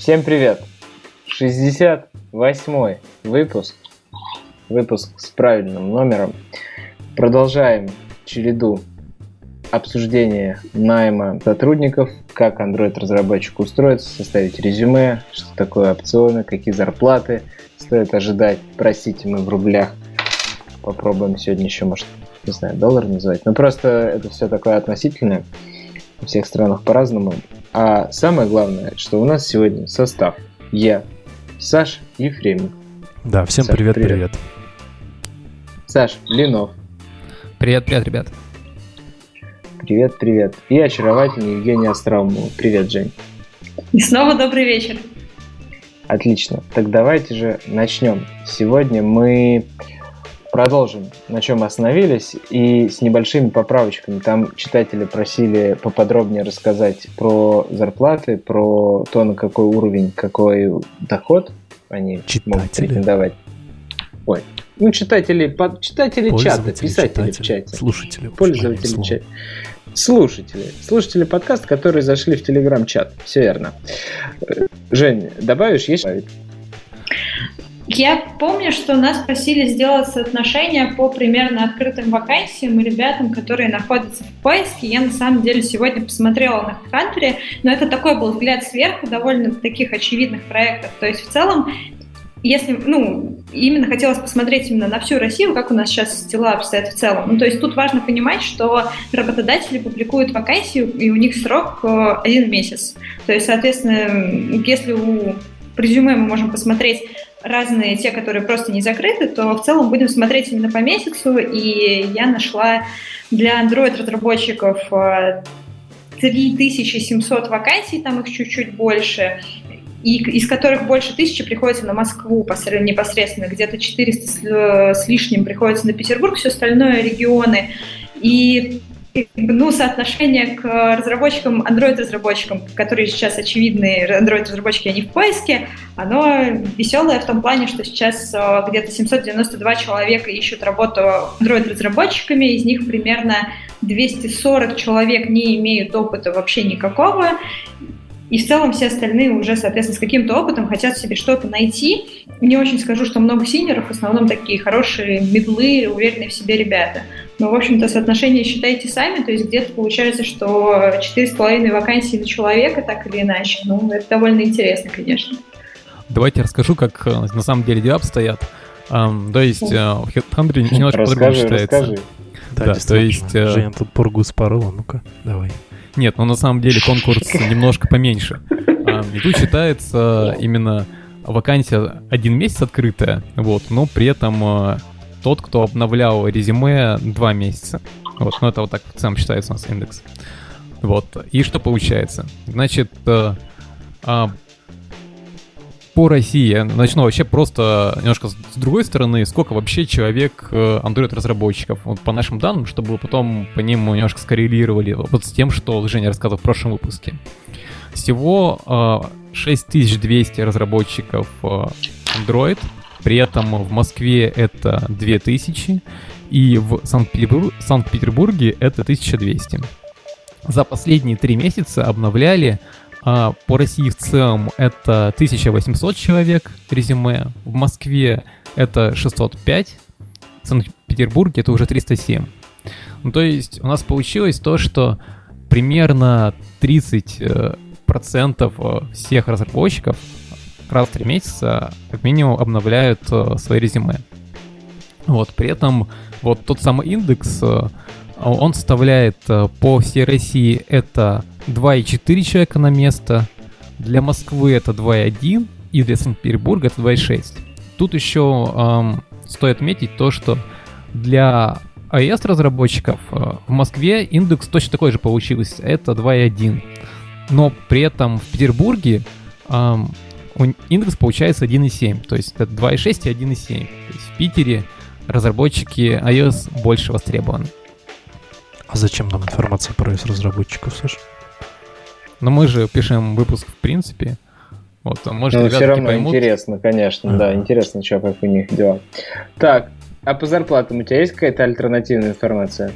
Всем привет! 68 выпуск. Выпуск с правильным номером. Продолжаем череду обсуждения найма сотрудников, как Android-разработчику устроиться, составить резюме, что такое опционы, какие зарплаты стоит ожидать. Простите, мы в рублях. Попробуем сегодня еще, может, не знаю, доллар называть. Но просто это все такое относительное. В всех странах по-разному. А самое главное, что у нас сегодня состав. Я, Саш Ефремов. Да, всем Саш, привет, привет, привет. Саш Линов. Привет, привет, ребят. Привет, привет. И очаровательный Евгений Остроумов. Привет, Жень. И снова добрый вечер. Отлично. Так давайте же начнем. Сегодня мы продолжим, на чем остановились, и с небольшими поправочками. Там читатели просили поподробнее рассказать про зарплаты, про то, на какой уровень, какой доход они читатели. могут претендовать. Ой, ну, читатели, по, читатели чата, писатели в чате. Слушатели. Пользователи в чате. Слушатели. Слушатели подкаста, которые зашли в телеграм-чат. Все верно. Жень, добавишь? Есть? Я помню, что нас просили сделать соотношение по примерно открытым вакансиям и ребятам, которые находятся в поиске. Я на самом деле сегодня посмотрела на HeadHunter, но это такой был взгляд сверху довольно таких очевидных проектов. То есть в целом если, ну, именно хотелось посмотреть именно на всю Россию, как у нас сейчас дела обстоят в целом. Ну, то есть тут важно понимать, что работодатели публикуют вакансию, и у них срок э, один месяц. То есть, соответственно, если у резюме мы можем посмотреть разные, те, которые просто не закрыты, то в целом будем смотреть именно по месяцу, и я нашла для Android-разработчиков 3700 э, вакансий, там их чуть-чуть больше, и из которых больше тысячи приходится на Москву непосредственно, где-то 400 с, э, с лишним приходится на Петербург, все остальное регионы. И ну, соотношение к разработчикам, Android-разработчикам, которые сейчас очевидные Android-разработчики, они в поиске, оно веселое в том плане, что сейчас э, где-то 792 человека ищут работу Android-разработчиками, из них примерно 240 человек не имеют опыта вообще никакого, и в целом все остальные уже, соответственно, с каким-то опытом хотят себе что-то найти. Не очень скажу, что много синеров, в основном такие хорошие медлы, уверенные в себе ребята. Но, в общем-то, соотношение считайте сами, то есть где-то получается, что 4,5 вакансии на человека, так или иначе. Ну, это довольно интересно, конечно. Давайте расскажу, как э, на самом деле дела обстоят. Um, то есть, uh, в HeadHunter немножко по-другому считается. Расскажи. Да, да то есть... Uh... Женя тут пургу спорола, ну-ка, давай. Нет, ну на самом деле конкурс немножко поменьше. А, и тут считается именно вакансия один месяц открытая, вот, но при этом тот, кто обновлял резюме два месяца. Вот, ну это вот так в целом считается у нас индекс. Вот, и что получается? Значит, а, по России, я начну вообще просто немножко с другой стороны, сколько вообще человек э, Android-разработчиков, вот по нашим данным, чтобы потом по ним немножко скоррелировали вот с тем, что Женя рассказывал в прошлом выпуске. Всего 6200 э, разработчиков э, Android, при этом в Москве это 2000, и в Санкт-Петербурге это 1200. За последние три месяца обновляли а по России в целом это 1800 человек резюме, в Москве это 605, в Санкт-Петербурге это уже 307. Ну, то есть у нас получилось то, что примерно 30% э, э, всех разработчиков раз в 3 месяца как минимум обновляют э, свои резюме. Вот, при этом вот тот самый индекс, он составляет по всей России это 2,4 человека на место, для Москвы это 2,1 и для Санкт-Петербурга это 2,6. Тут еще эм, стоит отметить то, что для iOS разработчиков э, в Москве индекс точно такой же получился, это 2,1. Но при этом в Петербурге эм, индекс получается 1,7, то есть это 2,6 и 1,7. То есть в Питере разработчики iOS больше востребованы. А зачем нам информация про iOS разработчиков, Саша? Но мы же пишем выпуск в принципе. Вот, а может, Но все равно поймут. интересно, конечно, mm-hmm. да, интересно, что, как у них дела. Так, а по зарплатам у тебя есть какая-то альтернативная информация?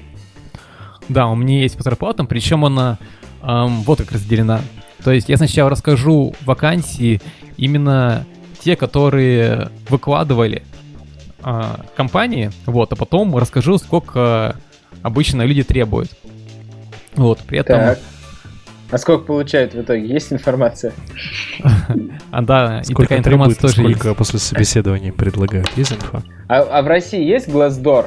Да, у меня есть по зарплатам, причем она эм, вот как разделена. То есть я сначала расскажу вакансии именно те, которые выкладывали э, компании, вот, а потом расскажу, сколько обычно люди требуют. Вот, при этом... Так. А сколько получают в итоге? Есть информация? А да, и такая информация тоже есть. Сколько после собеседования предлагают? Есть инфа? А, а в России есть Glassdoor?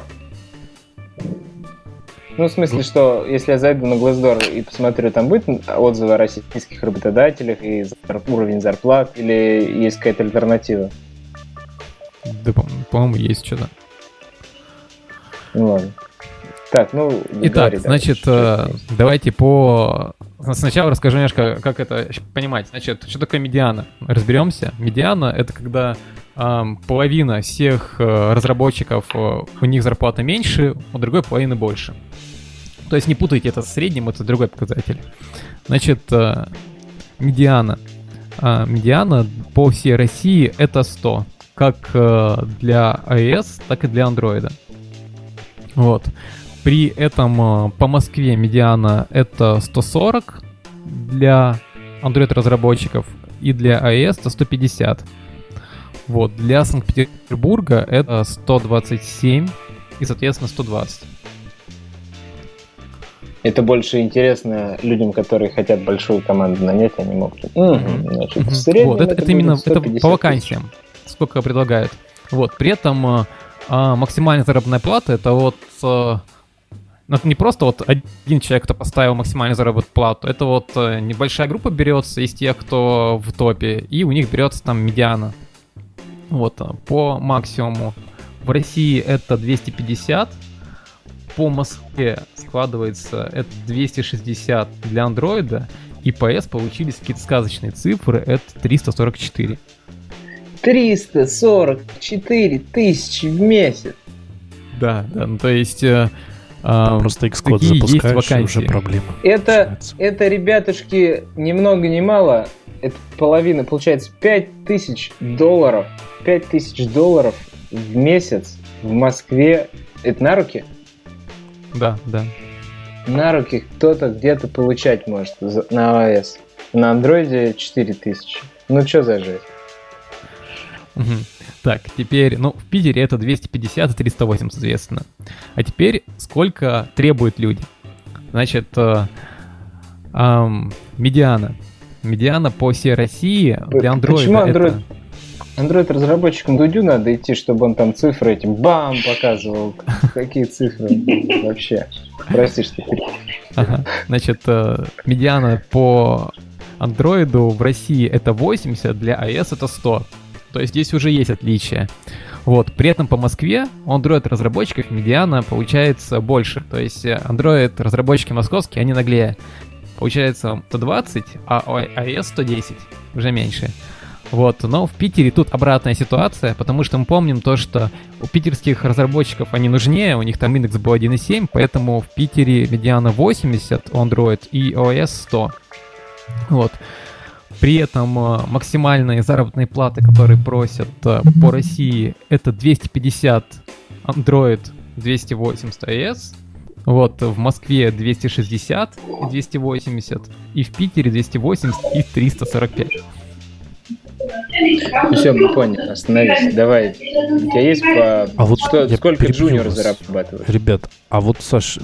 Ну, в смысле, что если я зайду на Glassdoor и посмотрю, там будет отзывы о российских работодателях и уровень зарплат, или есть какая-то альтернатива? Да, по-моему, есть что-то. Ну ладно. Так, ну... Итак, говори, значит, давай, э, давайте по... Сначала расскажу немножко, как это понимать. Значит, что такое медиана? Разберемся. Медиана — это когда эм, половина всех э, разработчиков, э, у них зарплата меньше, у другой половины больше. То есть не путайте это с средним, это другой показатель. Значит, э, медиана. Э, медиана по всей России это 100. Как э, для iOS, так и для Android. Вот. При этом по Москве медиана это 140 для Android разработчиков и для iOS это 150. Вот, для Санкт-Петербурга это 127 и, соответственно, 120. Это больше интересно людям, которые хотят большую команду нанять, они могут. Угу, значит, угу. среднем вот, это, это, это именно это по вакансиям, сколько предлагают. Вот, при этом а, а, максимальная заработная плата это вот а, это не просто вот один человек, кто поставил максимальную заработную плату, это вот а, небольшая группа берется из тех, кто в топе, и у них берется там медиана. Вот, по максимуму. В России это 250, по Москве складывается это 260 для андроида, и по S получились какие-то сказочные цифры, это 344. 344 тысячи в месяц. Да, да, ну то есть... Э, а, просто Xcode запускаешь, есть уже проблема. Это, это, ребятушки, ни много ни мало, это половина, получается, 5000 долларов, 5000 долларов в месяц в Москве. Это на руки? Да, да. На руки кто-то где-то получать может на iOS. На андроиде 4000. Ну что за? Угу. Так, теперь, ну, в Питере это 250 и 308, соответственно. А теперь сколько требуют люди? Значит, э, эм, медиана. Медиана по всей России для Android Почему Android, это... Android-разработчикам Дудю надо идти, чтобы он там цифры этим бам показывал. Какие цифры вообще? Прости, что ага. Значит, э, медиана по Android в России это 80, для iOS это 100. То есть здесь уже есть отличия. Вот. При этом по Москве у Android-разработчиков медиана получается больше. То есть э, Android-разработчики московские, они наглее. Получается 120, а iOS 110. Уже меньше. Вот, но в Питере тут обратная ситуация, потому что мы помним то, что у питерских разработчиков они нужнее, у них там индекс был 1.7, поэтому в Питере медиана 80 у Android и OS 100. Вот. При этом э, максимальные заработные платы, которые просят э, по России, это 250 Android, 280 iOS. Вот, в Москве 260 и 280, и в Питере 280 и 345. Все, мы поняли, остановись. Давай. У тебя есть по... А вот что, сколько джуниор зарабатывает? Ребят, а вот, Саш,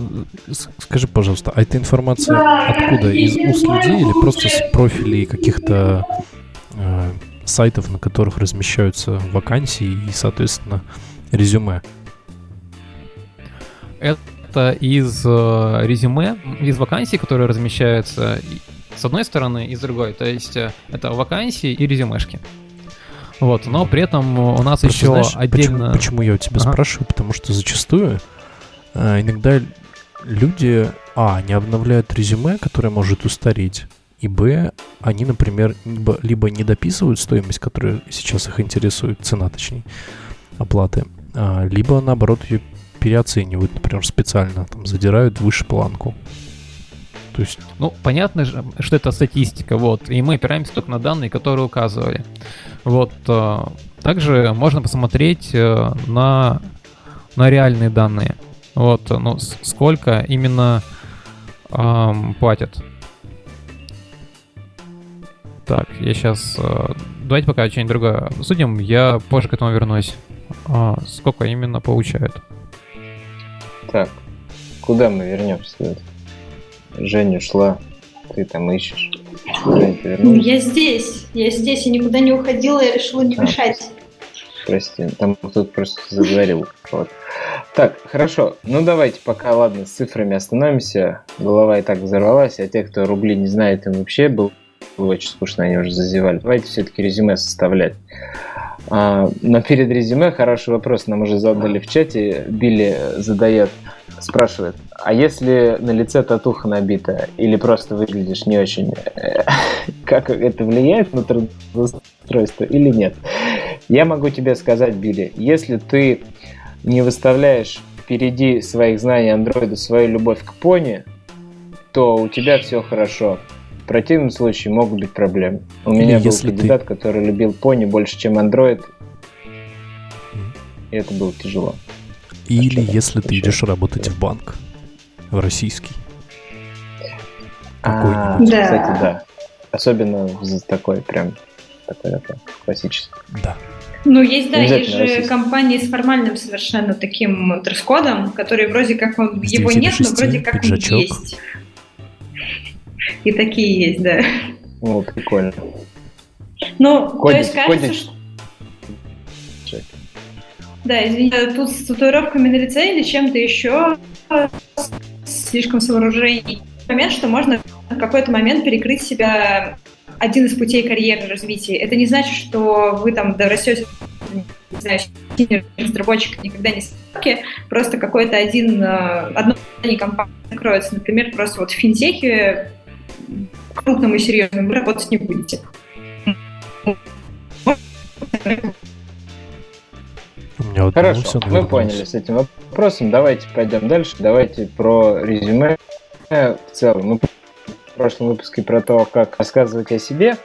скажи, пожалуйста, а эта информация откуда? Из уст людей или просто с профилей каких-то э, сайтов, на которых размещаются вакансии и, соответственно, резюме? Это из э, резюме, из вакансий, которые размещаются с одной стороны и с другой. То есть э, это вакансии и резюмешки. Вот, но при этом у нас Просто еще знаешь, отдельно... Почему, почему я у тебя ага. спрашиваю? Потому что зачастую э, иногда люди, а, не обновляют резюме, которое может устареть, и б, они, например, либо, либо не дописывают стоимость, которая сейчас их интересует, цена точнее, оплаты, а, либо наоборот ее переоценивают, например, специально, там, задирают выше планку. То есть... Ну, понятно, что это статистика, вот, и мы опираемся только на данные, которые указывали. Вот, э, также можно посмотреть э, на, на реальные данные. Вот, ну, сколько именно эм, платят. Так, я сейчас... Э, давайте пока что-нибудь другое обсудим. Я позже к этому вернусь. А, сколько именно получают? Так, куда мы вернемся? Женя ушла, ты там ищешь. Жень, вернулась? Я здесь, я здесь, я никуда не уходила, я решила не а, мешать. Прости, там кто-то просто заговорил. Вот. Так, хорошо. Ну давайте пока, ладно, с цифрами остановимся. Голова и так взорвалась, а те, кто рубли не знает, им вообще был, было очень скучно, они уже зазевали. Давайте все-таки резюме составлять. А, но перед резюме хороший вопрос нам уже задали в чате. Билли задает, спрашивает, а если на лице татуха набита или просто выглядишь не очень, как это влияет на трудоустройство или нет? Я могу тебе сказать, Билли, если ты не выставляешь впереди своих знаний андроида свою любовь к пони, то у тебя все хорошо. В противном случае могут быть проблемы. У Или меня был кандидат, ты... который любил пони больше, чем андроид. И это было тяжело. Или а если ты идешь работать в банк. В российский. А, да. Кстати, да. Особенно за такой прям такой, такой классический. Да. Ну, есть, да, есть же российский. компании с формальным совершенно таким дресс-кодом, который вроде как он, его нет, но вроде как пиджачок. он есть. И такие есть, да. О, прикольно. Ну, Кодить, то есть кажется, кодить. что... Да, извини, тут с татуировками на лице или чем-то еще слишком с вооружений. Момент, что можно в какой-то момент перекрыть себя один из путей карьеры развития. Это не значит, что вы там дорастете, не знаю, разработчик никогда не ставки, просто какой-то один, э, одно компания закроется. Например, просто вот в финтехе крупному и серьезному вы работать не будете. Вот Хорошо, мы поняли с этим вопросом. Давайте пойдем дальше. Давайте про резюме в целом. Мы в прошлом выпуске про то, как рассказывать о себе,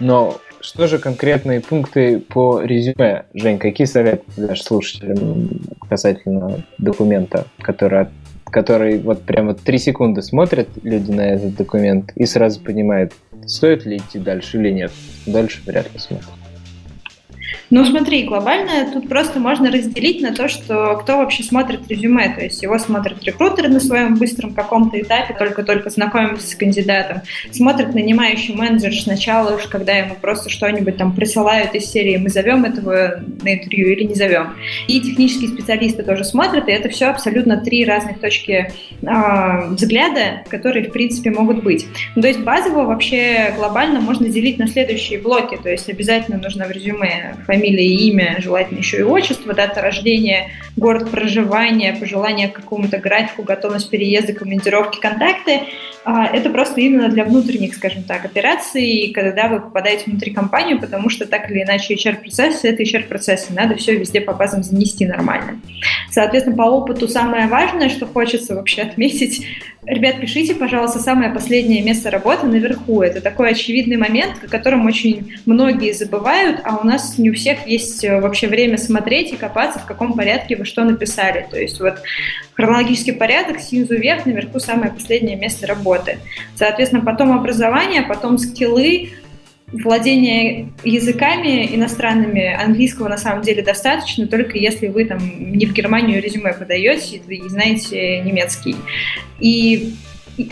но что же конкретные пункты по резюме? Жень, какие советы дашь слушателям касательно документа, который, который вот прямо три секунды смотрят люди на этот документ и сразу понимают, стоит ли идти дальше или нет. Дальше вряд ли смотрят. Ну, смотри, глобально тут просто можно разделить на то, что кто вообще смотрит резюме. То есть его смотрят рекрутеры на своем быстром каком-то этапе, только-только знакомимся с кандидатом. Смотрит нанимающий менеджер сначала уж, когда ему просто что-нибудь там присылают из серии «Мы зовем этого на интервью или не зовем». И технические специалисты тоже смотрят, и это все абсолютно три разных точки э, взгляда, которые, в принципе, могут быть. Ну, то есть базово вообще глобально можно делить на следующие блоки. То есть обязательно нужно в резюме фамилия имя, желательно еще и отчество, дата рождения, город проживания, пожелания к какому-то графику, готовность переезда, командировки, контакты. А, это просто именно для внутренних, скажем так, операций, когда вы попадаете внутри компании, потому что так или иначе HR-процессы — это HR-процессы, надо все везде по базам занести нормально. Соответственно, по опыту самое важное, что хочется вообще отметить, Ребят, пишите, пожалуйста, самое последнее место работы наверху. Это такой очевидный момент, о котором очень многие забывают, а у нас не у всех есть э, вообще время смотреть и копаться, в каком порядке вы что написали. То есть вот хронологический порядок, снизу вверх, наверху самое последнее место работы. Соответственно, потом образование, потом скиллы, владение языками иностранными английского на самом деле достаточно, только если вы там не в Германию резюме подаете и знаете немецкий. И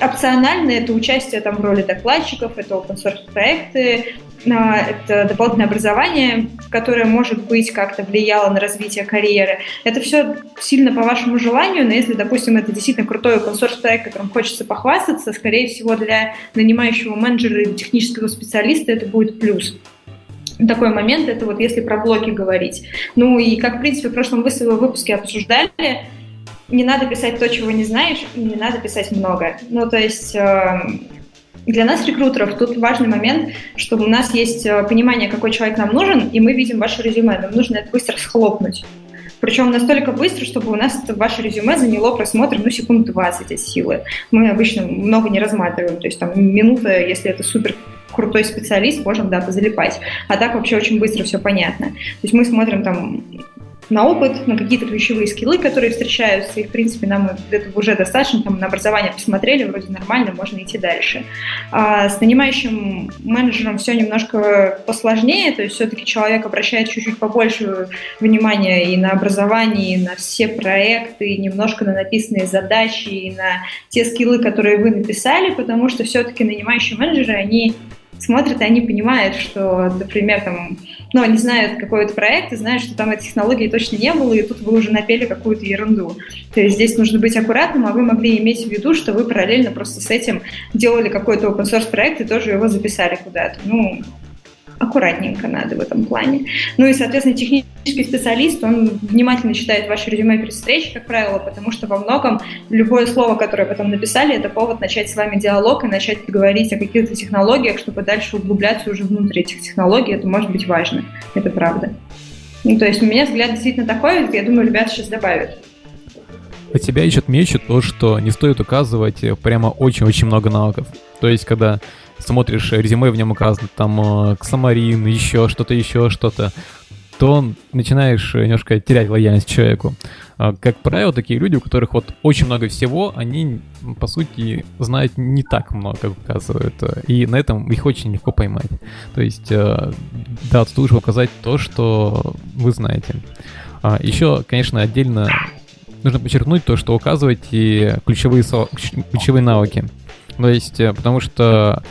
опционально это участие там в роли докладчиков, это open source проекты, это дополнительное образование, которое, может быть, как-то влияло на развитие карьеры. Это все сильно по вашему желанию, но если, допустим, это действительно крутой open source проект, которым хочется похвастаться, скорее всего, для нанимающего менеджера или технического специалиста это будет плюс такой момент, это вот если про блоки говорить. Ну и как, в принципе, в прошлом выпуске обсуждали, не надо писать то, чего не знаешь, и не надо писать много. Ну, то есть э, для нас, рекрутеров, тут важный момент, что у нас есть э, понимание, какой человек нам нужен, и мы видим ваше резюме. Нам нужно это быстро схлопнуть. Причем настолько быстро, чтобы у нас это ваше резюме заняло просмотр, ну, секунд 20 от силы. Мы обычно много не рассматриваем, то есть там минута, если это супер крутой специалист, можем, да, позалипать. А так вообще очень быстро все понятно. То есть мы смотрим там на опыт, на какие-то ключевые скиллы, которые встречаются, и, в принципе, нам этого уже достаточно, там, на образование посмотрели, вроде нормально, можно идти дальше. А с нанимающим менеджером все немножко посложнее, то есть все-таки человек обращает чуть-чуть побольше внимания и на образование, и на все проекты, и немножко на написанные задачи, и на те скиллы, которые вы написали, потому что все-таки нанимающие менеджеры, они смотрят, и они понимают, что, например, там, ну, они знают какой-то проект и знают, что там этой технологии точно не было, и тут вы уже напели какую-то ерунду. То есть здесь нужно быть аккуратным, а вы могли иметь в виду, что вы параллельно просто с этим делали какой-то open source проект и тоже его записали куда-то. Ну, аккуратненько надо в этом плане. Ну и, соответственно, технический специалист, он внимательно читает ваше резюме перед встречей, как правило, потому что во многом любое слово, которое потом написали, это повод начать с вами диалог и начать говорить о каких-то технологиях, чтобы дальше углубляться уже внутрь этих технологий. Это может быть важно. Это правда. Ну, то есть у меня взгляд действительно такой, я думаю, ребята сейчас добавят. От тебя еще отмечу то, что не стоит указывать прямо очень-очень много навыков. То есть, когда смотришь резюме, в нем указано там Ксамарин, еще что-то, еще что-то, то начинаешь немножко терять лояльность человеку. А, как правило, такие люди, у которых вот очень много всего, они, по сути, знают не так много, как указывают. И на этом их очень легко поймать. То есть, э, да, тут лучше указать то, что вы знаете. А, Еще, конечно, отдельно нужно подчеркнуть то, что указывайте ключевые, ключевые навыки. То есть, э, потому что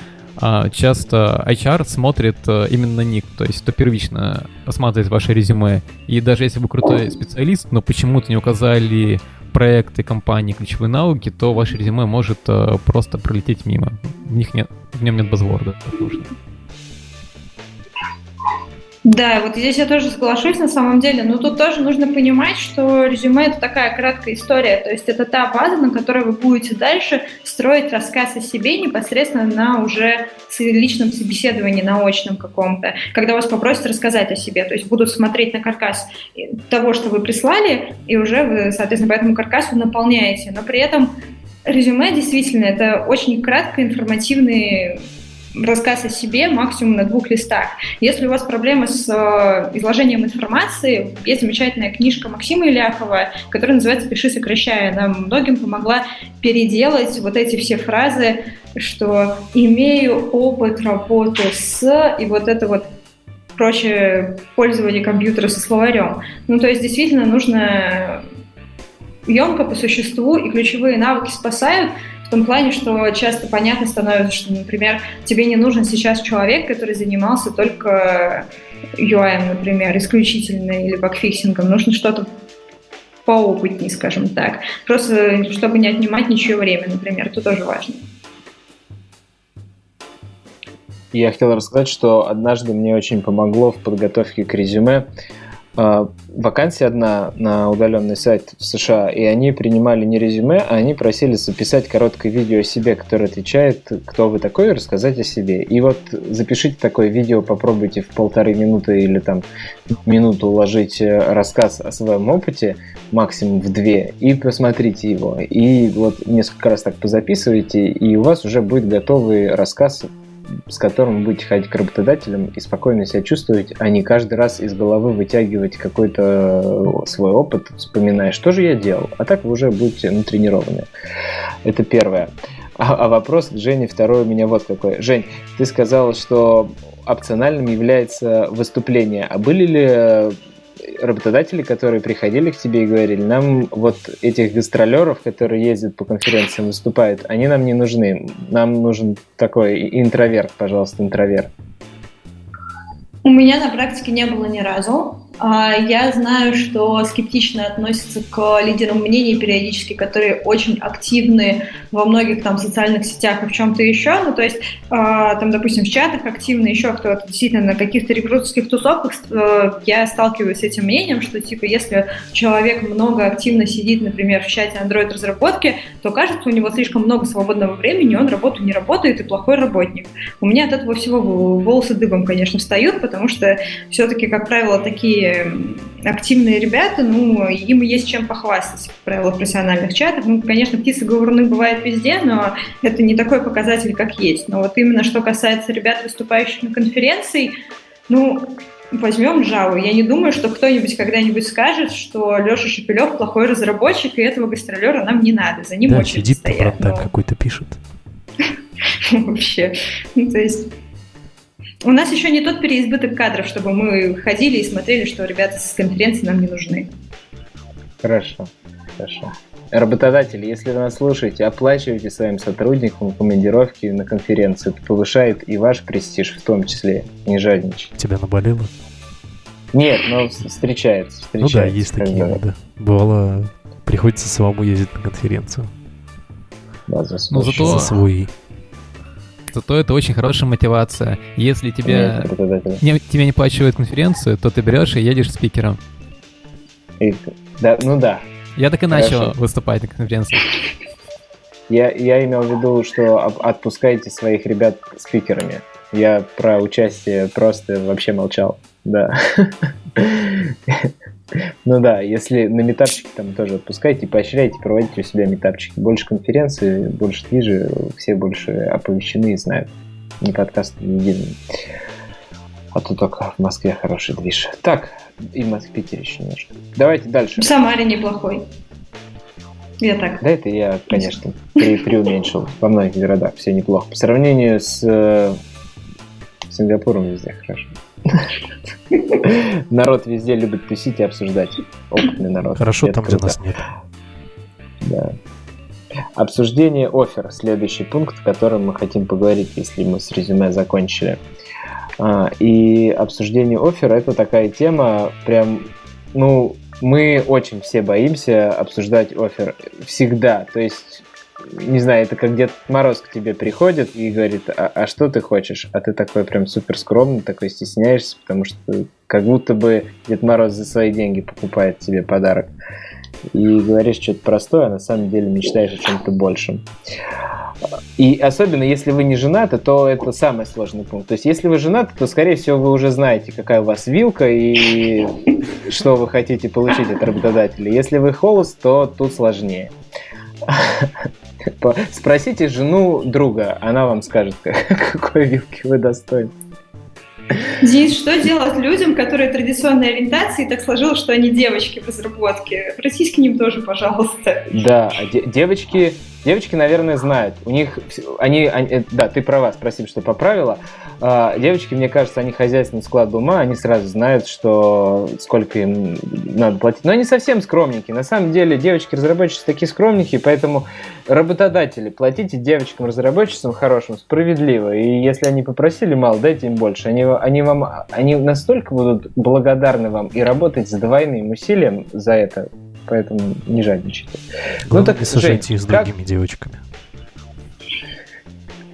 часто HR смотрит э, именно ник, то есть то первично осматривает ваше резюме. И даже если вы крутой специалист, но почему-то не указали проекты компании, ключевые навыки, то ваше резюме может э, просто пролететь мимо. В них нет, в нем нет базворда. Да, вот здесь я тоже соглашусь на самом деле, но тут тоже нужно понимать, что резюме это такая краткая история, то есть это та база, на которой вы будете дальше строить рассказ о себе непосредственно на уже личном собеседовании, на очном каком-то, когда вас попросят рассказать о себе, то есть будут смотреть на каркас того, что вы прислали, и уже вы, соответственно, по этому каркасу наполняете, но при этом резюме действительно это очень кратко информативный рассказ о себе максимум на двух листах. Если у вас проблемы с э, изложением информации, есть замечательная книжка Максима Иляхова, которая называется «Пиши, сокращая». Она многим помогла переделать вот эти все фразы, что «имею опыт работы с» и вот это вот прочее пользование компьютера со словарем. Ну, то есть действительно нужно емко по существу, и ключевые навыки спасают, в том плане, что часто понятно становится, что, например, тебе не нужен сейчас человек, который занимался только UI, например, исключительно, или бакфиксингом. Нужно что-то поопытнее, скажем так. Просто чтобы не отнимать ничего время, например, это тоже важно. Я хотел рассказать, что однажды мне очень помогло в подготовке к резюме вакансия одна на удаленный сайт в США, и они принимали не резюме, а они просили записать короткое видео о себе, которое отвечает, кто вы такой, и рассказать о себе. И вот запишите такое видео, попробуйте в полторы минуты или там минуту уложить э, рассказ о своем опыте, максимум в две, и посмотрите его. И вот несколько раз так позаписывайте, и у вас уже будет готовый рассказ с которым вы будете ходить к работодателям и спокойно себя чувствовать, а не каждый раз из головы вытягивать какой-то свой опыт, вспоминая, что же я делал. А так вы уже будете натренированы. Это первое. А, а вопрос к Жене второй у меня вот какой. Жень, ты сказала, что опциональным является выступление. А были ли работодатели, которые приходили к тебе и говорили, нам вот этих гастролеров, которые ездят по конференциям, выступают, они нам не нужны. Нам нужен такой интроверт, пожалуйста, интроверт. У меня на практике не было ни разу. А, я знаю, что скептично относятся к лидерам мнений периодически, которые очень активны во многих там социальных сетях и в чем-то еще. Ну, то есть, а, там, допустим, в чатах активны еще кто-то. Действительно, на каких-то рекрутерских тусовках э, я сталкиваюсь с этим мнением, что, типа, если человек много активно сидит, например, в чате Android-разработки, то кажется, у него слишком много свободного времени, он работу не работает и плохой работник. У меня от этого всего волосы дыбом, конечно, встают, потому что все-таки, как правило, такие активные ребята, ну, им есть чем похвастать, как правило, в профессиональных чатах. Ну, конечно, птицы говоруны бывают везде, но это не такой показатель, как есть. Но вот именно что касается ребят, выступающих на конференции, ну, возьмем Java. Я не думаю, что кто-нибудь когда-нибудь скажет, что Леша Шепелев плохой разработчик, и этого гастролера нам не надо. За ним Да, очередь сидит стоять. там но- какой-то пишет. Вообще. Ну, то есть... У нас еще не тот переизбыток кадров, чтобы мы ходили и смотрели, что ребята с конференции нам не нужны. Хорошо, хорошо. Работодатели, если вы нас слушаете, оплачивайте своим сотрудникам командировки на конференции. Это повышает и ваш престиж в том числе. Не жадничайте. Тебя наболело? Нет, но с- встречается. Ну да, встречается, есть такие, да. Бывало, приходится самому ездить на конференцию. Да, за Ну, зато- За счет. Свой. Зато это очень хорошая мотивация. Если тебя работодатели. не, тебе не плачивают конференцию, то ты берешь и едешь спикером. И- да, ну да. Я так и начал Хорошо. выступать на конференции. Я, я имел в виду, что отпускайте своих ребят спикерами. Я про участие просто вообще молчал. Да. Ну да, если на метапчике там тоже отпускайте, поощряйте, проводите у себя метапчики. Больше конференций, больше движи, все больше оповещены и знают. Не подкаст не единый. А то только в Москве хороший движ. Так, и в Москве Питере еще немножко. Давайте дальше. В Самаре неплохой. Я так. Да, это я, конечно, при, преуменьшил. Во многих городах все неплохо. По сравнению с э, Сингапуром везде хорошо. Народ везде любит тусить и обсуждать. Опытный народ. Хорошо Это там, где круто. нас нет. Да. Обсуждение оффер. Следующий пункт, о котором мы хотим поговорить, если мы с резюме закончили. А, И обсуждение оффера это такая тема, прям, ну, мы очень все боимся обсуждать оффер всегда. То есть, не знаю, это как Дед Мороз к тебе приходит и говорит, а, а что ты хочешь? А ты такой прям супер скромный, такой стесняешься, потому что как будто бы Дед Мороз за свои деньги покупает тебе подарок и говоришь что-то простое, а на самом деле мечтаешь о чем-то большем. И особенно, если вы не женаты, то это самый сложный пункт. То есть, если вы женаты, то, скорее всего, вы уже знаете, какая у вас вилка и что вы хотите получить от работодателя. Если вы холост, то тут сложнее. По- Спросите жену друга, она вам скажет, какой вилки вы достойны. Денис, что делать людям, которые традиционной ориентации, так сложилось, что они девочки в разработке? Обратись к ним тоже, пожалуйста. Да, де- девочки, девочки, наверное, знают. У них, они, они- э, да, ты права, спасибо, что поправила. А, девочки, мне кажется, они хозяйственный склад ума, они сразу знают, что сколько им надо платить. Но они совсем скромненькие. На самом деле, девочки-разработчицы такие скромненькие, поэтому работодатели, платите девочкам-разработчицам хорошим справедливо. И если они попросили мало, дайте им больше. Они, они, вам, они настолько будут благодарны вам и работать с двойным усилием за это, поэтому не жадничайте. Главное, так, не сажайте их с как- другими девочками.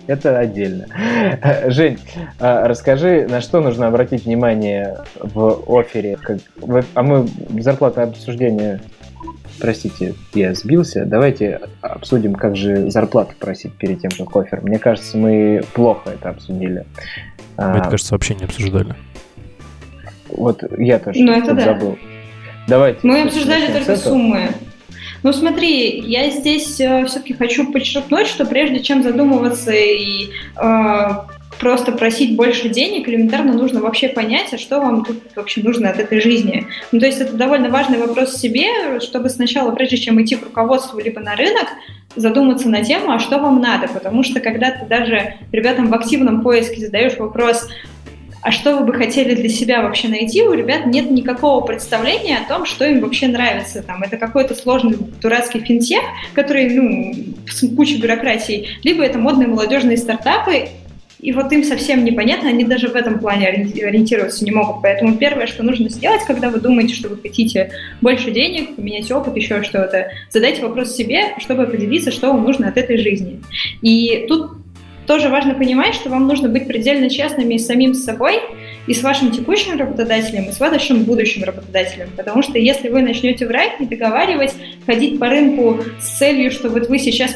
Это отдельно. Жень, а, расскажи, на что нужно обратить внимание в офере? А мы зарплатное обсуждение, простите, я сбился. Давайте обсудим, как же зарплату просить перед тем, как офер. Мне кажется, мы плохо это обсудили. А, Мы это, кажется, вообще не обсуждали. Вот я тоже Ну, это да. забыл. Давайте. Мы обсуждали только этого. суммы. Ну смотри, я здесь все-таки хочу подчеркнуть, что прежде чем задумываться и э, просто просить больше денег, элементарно нужно вообще понять, а что вам тут вообще нужно от этой жизни. Ну, то есть это довольно важный вопрос себе, чтобы сначала, прежде чем идти к руководству либо на рынок, задуматься на тему, а что вам надо, потому что когда ты даже ребятам в активном поиске задаешь вопрос, а что вы бы хотели для себя вообще найти, у ребят нет никакого представления о том, что им вообще нравится. Там, это какой-то сложный дурацкий финтех, который, ну, с кучей бюрократии, либо это модные молодежные стартапы, и вот им совсем непонятно, они даже в этом плане ориенти- ориентироваться не могут. Поэтому первое, что нужно сделать, когда вы думаете, что вы хотите больше денег, поменять опыт, еще что-то, задайте вопрос себе, чтобы определиться, что вам нужно от этой жизни. И тут тоже важно понимать, что вам нужно быть предельно честными с самим собой, и с вашим текущим работодателем, и с вашим будущим работодателем. Потому что если вы начнете врать, не договаривать, ходить по рынку с целью, что вот вы сейчас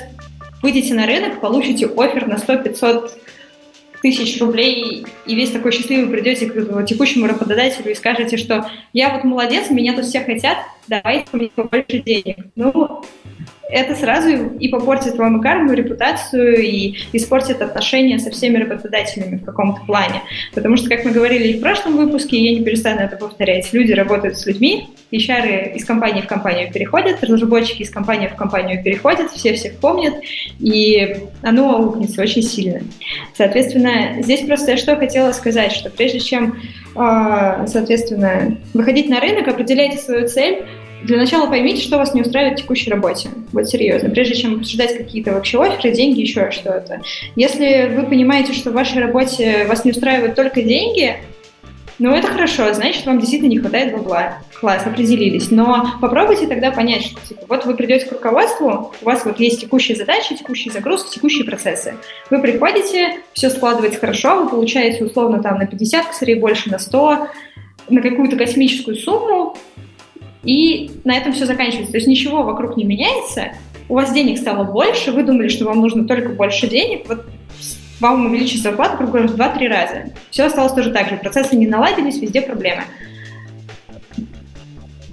выйдете на рынок, получите офер на 100-500 тысяч рублей, и весь такой счастливый придете к текущему работодателю и скажете, что я вот молодец, меня тут все хотят, давайте мне побольше денег. Ну, это сразу и попортит вам и карму, и репутацию, и испортит отношения со всеми работодателями в каком-то плане. Потому что, как мы говорили и в прошлом выпуске, я не перестану это повторять, люди работают с людьми, HR из компании в компанию переходят, разработчики из компании в компанию переходят, все всех помнят, и оно аукнется очень сильно. Соответственно, здесь просто я что хотела сказать, что прежде чем, а, соответственно, выходить на рынок, определяйте свою цель, для начала поймите, что вас не устраивает в текущей работе. Вот серьезно. Прежде чем обсуждать какие-то вообще оферы, деньги, еще что-то. Если вы понимаете, что в вашей работе вас не устраивают только деньги, ну, это хорошо, значит, вам действительно не хватает бабла. Класс, определились. Но попробуйте тогда понять, что типа, вот вы придете к руководству, у вас вот есть текущие задачи, текущие загрузки, текущие процессы. Вы приходите, все складывается хорошо, вы получаете условно там на 50 косарей больше, на 100, на какую-то космическую сумму, и на этом все заканчивается. То есть ничего вокруг не меняется, у вас денег стало больше, вы думали, что вам нужно только больше денег, вот вам увеличить зарплату, грубо говоря, в 2-3 раза. Все осталось тоже так же. Процессы не наладились, везде проблемы.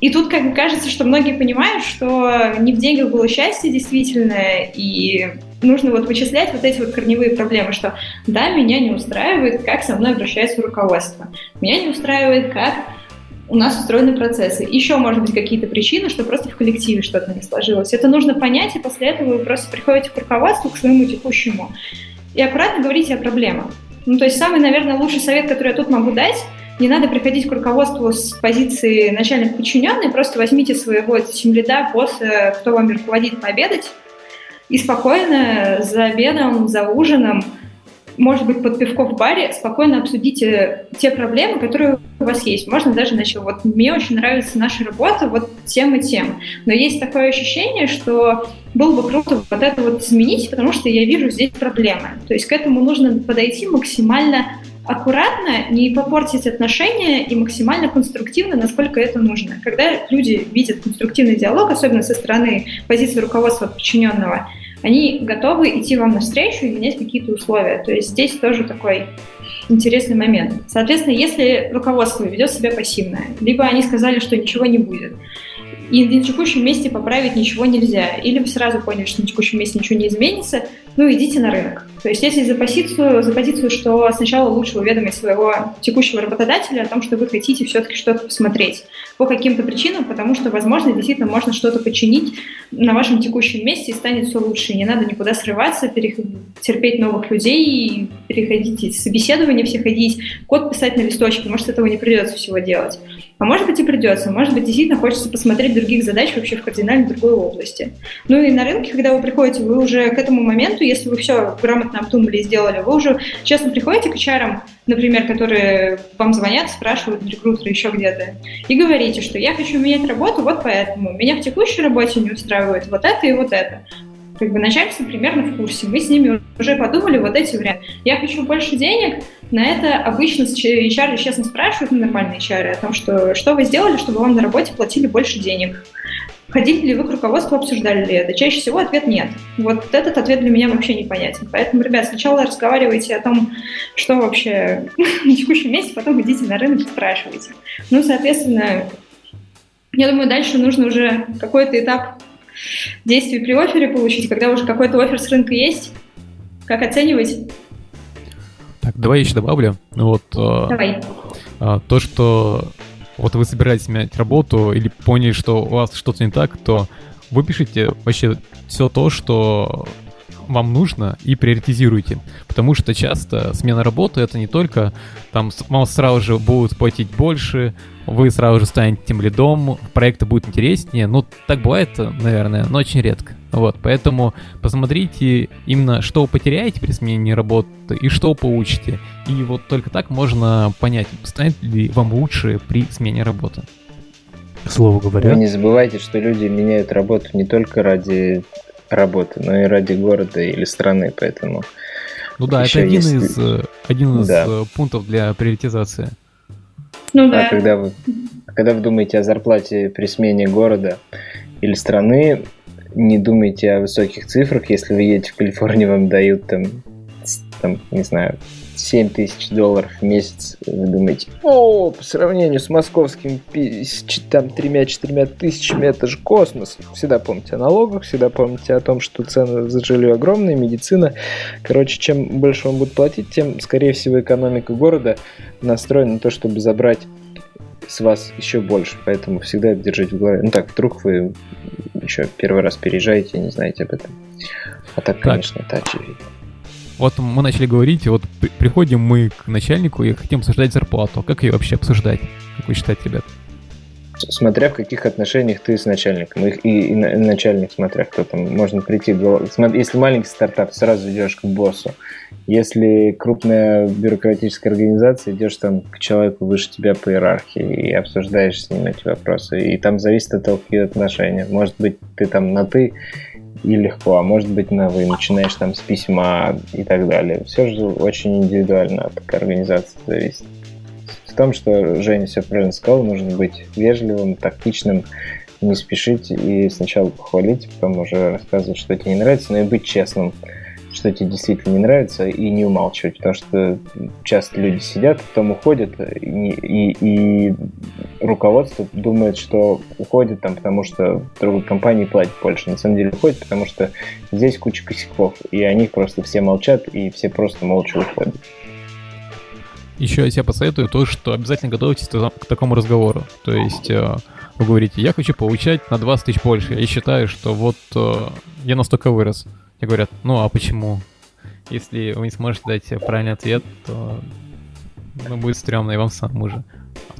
И тут как бы кажется, что многие понимают, что не в деньгах было счастье действительно, и нужно вот вычислять вот эти вот корневые проблемы, что да, меня не устраивает, как со мной обращается руководство. Меня не устраивает, как у нас устроены процессы. Еще, может быть, какие-то причины, что просто в коллективе что-то не сложилось. Это нужно понять, и после этого вы просто приходите к руководству, к своему текущему, и аккуратно говорите о проблемах. Ну, то есть самый, наверное, лучший совет, который я тут могу дать, не надо приходить к руководству с позиции начальных подчиненных, просто возьмите своего тимлида, босса, кто вам руководит, пообедать, и спокойно за обедом, за ужином может быть, под пивко в баре спокойно обсудите те проблемы, которые у вас есть. Можно даже начать. Вот мне очень нравится наша работа вот тем и тем. Но есть такое ощущение, что было бы круто вот это вот изменить, потому что я вижу здесь проблемы. То есть к этому нужно подойти максимально аккуратно, не попортить отношения и максимально конструктивно, насколько это нужно. Когда люди видят конструктивный диалог, особенно со стороны позиции руководства подчиненного, они готовы идти вам навстречу и менять какие-то условия. То есть здесь тоже такой интересный момент. Соответственно, если руководство ведет себя пассивно, либо они сказали, что ничего не будет, и на текущем месте поправить ничего нельзя, или вы сразу поняли, что на текущем месте ничего не изменится, ну, идите на рынок. То есть если за позицию, за позицию, что сначала лучше уведомить своего текущего работодателя о том, что вы хотите все-таки что-то посмотреть по каким-то причинам, потому что, возможно, действительно можно что-то починить на вашем текущем месте и станет все лучше. Не надо никуда срываться, переходить, терпеть новых людей, переходить собеседования все ходить, код писать на листочке. Может, этого не придется всего делать. А может быть и придется. Может быть, действительно хочется посмотреть других задач вообще в кардинально другой области. Ну и на рынке, когда вы приходите, вы уже к этому моменту, если вы все грамотно обдумали и сделали, вы уже честно приходите к HR, например, которые вам звонят, спрашивают, рекрутеры еще где-то, и говорите, что я хочу менять работу вот поэтому. Меня в текущей работе не устраивает вот это и вот это как бы начальство примерно в курсе. Мы с ними уже подумали вот эти варианты. Я хочу больше денег, на это обычно HR честно спрашивают, ну, нормальные HR, о том, что, что вы сделали, чтобы вам на работе платили больше денег. Ходили ли вы к руководству, обсуждали ли это? Чаще всего ответ нет. Вот этот ответ для меня вообще непонятен. Поэтому, ребят, сначала разговаривайте о том, что вообще на текущем месте, потом идите на рынок и спрашивайте. Ну, соответственно, я думаю, дальше нужно уже какой-то этап действий при офере получить, когда уже какой-то офер с рынка есть. Как оценивать? Так, давай еще добавлю. Вот, э, давай. А, то, что вот вы собираетесь менять работу или поняли, что у вас что-то не так, то вы пишите вообще все то, что вам нужно и приоритизируйте. Потому что часто смена работы это не только там вам сразу же будут платить больше, вы сразу же станете тем лидом, проекты будут интереснее. Ну, так бывает, наверное, но очень редко. Вот, поэтому посмотрите именно, что вы потеряете при смене работы и что получите. И вот только так можно понять, станет ли вам лучше при смене работы. Слово говоря. Вы не забывайте, что люди меняют работу не только ради работы, но и ради города или страны, поэтому... Ну да, это один есть... из, э, один из да. Э, пунктов для приоритизации. Ну да. А когда вы, когда вы думаете о зарплате при смене города или страны, не думайте о высоких цифрах. Если вы едете в Калифорнию, вам дают там, там не знаю, 7 тысяч долларов в месяц, вы думаете, о, по сравнению с московским там тремя-четырьмя тысячами, это же космос. Всегда помните о налогах, всегда помните о том, что цены за жилье огромные, медицина. Короче, чем больше он будет платить, тем, скорее всего, экономика города настроена на то, чтобы забрать с вас еще больше, поэтому всегда это держите в голове. Ну так, вдруг вы еще первый раз переезжаете и не знаете об этом. А так, конечно, так. это очевидно. Вот мы начали говорить, вот приходим мы к начальнику и хотим обсуждать зарплату. Как ее вообще обсуждать? Как вы считаете, ребят? Смотря в каких отношениях ты с начальником. И, и, и начальник, смотря кто там. Можно прийти. Если маленький стартап, сразу идешь к боссу. Если крупная бюрократическая организация, идешь там к человеку выше тебя по иерархии и обсуждаешь с ним эти вопросы. И там зависит от того, какие отношения. Может быть, ты там на ты и легко, а может быть на вы начинаешь там с письма и так далее. Все же очень индивидуально от организации зависит. В том, что Женя все правильно сказал, нужно быть вежливым, тактичным, не спешить и сначала похвалить, потом уже рассказывать, что тебе не нравится, но и быть честным что тебе действительно не нравится, и не умалчивать, потому что часто люди сидят, потом уходят, и, и, и руководство думает, что уходит там, потому что другой компании платят больше. На самом деле уходит, потому что здесь куча косяков, и они просто все молчат, и все просто молча уходят. Еще я тебе посоветую то, что обязательно готовьтесь к такому разговору. То есть э, вы говорите, я хочу получать на 20 тысяч больше. Я считаю, что вот э, я настолько вырос. И говорят, ну а почему? Если вы не сможете дать правильный ответ, то ну, будет стрёмно и вам самому же.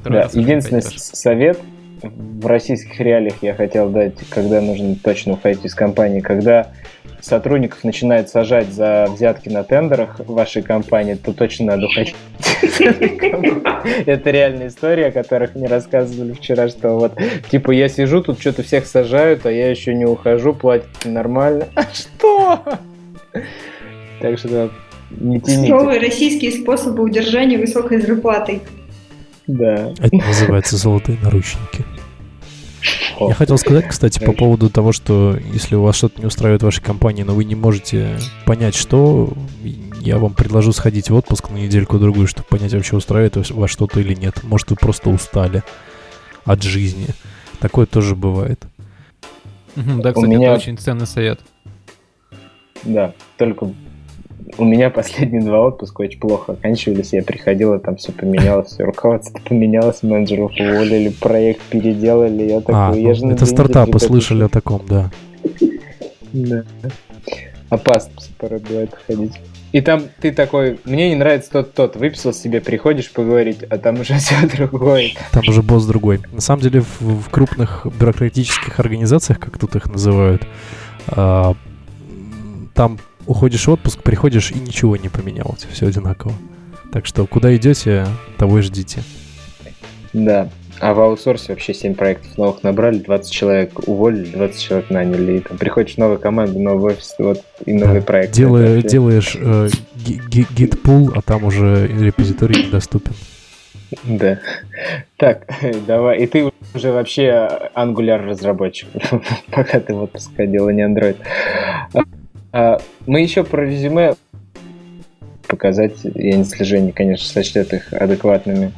А да, единственный совет в российских реалиях я хотел дать, когда нужно точно уходить из компании, когда сотрудников начинают сажать за взятки на тендерах в вашей компании, то точно надо уходить. Это реальная история, о которых мне рассказывали вчера, что вот, типа, я сижу, тут что-то всех сажают, а я еще не ухожу, платят нормально. А что? Так что не тяните. Новые российские способы удержания высокой зарплаты. Да. Это называется золотые наручники. Я хотел сказать, кстати, по поводу того, что если у вас что-то не устраивает в вашей компании, но вы не можете понять, что, я вам предложу сходить в отпуск на недельку-другую, чтобы понять, вообще устраивает вас что-то или нет. Может, вы просто устали от жизни. Такое тоже бывает. Да, кстати, меня... это очень ценный совет. Да, только у меня последние два отпуска очень плохо оканчивались. Я приходил, и там все поменялось, все руководство поменялось, менеджеров уволили, проект переделали. Я такой, а, я ну, это стартапы слышали о таком, да. Да. Опасно пора бывает ходить. И там ты такой, мне не нравится тот-тот, выписал себе, приходишь поговорить, а там уже все другое. Там уже босс другой. На самом деле в, в крупных бюрократических организациях, как тут их называют, а, там уходишь в отпуск, приходишь и ничего не поменялось, все одинаково. Так что куда идете, того и ждите. Да. А в аутсорсе вообще 7 проектов новых набрали, 20 человек уволили, 20 человек наняли. И там приходишь в новую команду, новый офис, вот и новый да. проект. Вообще... Делаешь э, гит-пул, а там уже репозиторий недоступен. Да. Так, давай. И ты уже вообще Angular разработчик, пока ты в отпуск ходил, а не Android. А, мы еще про резюме показать, я не слежение, конечно, сочтет их адекватными.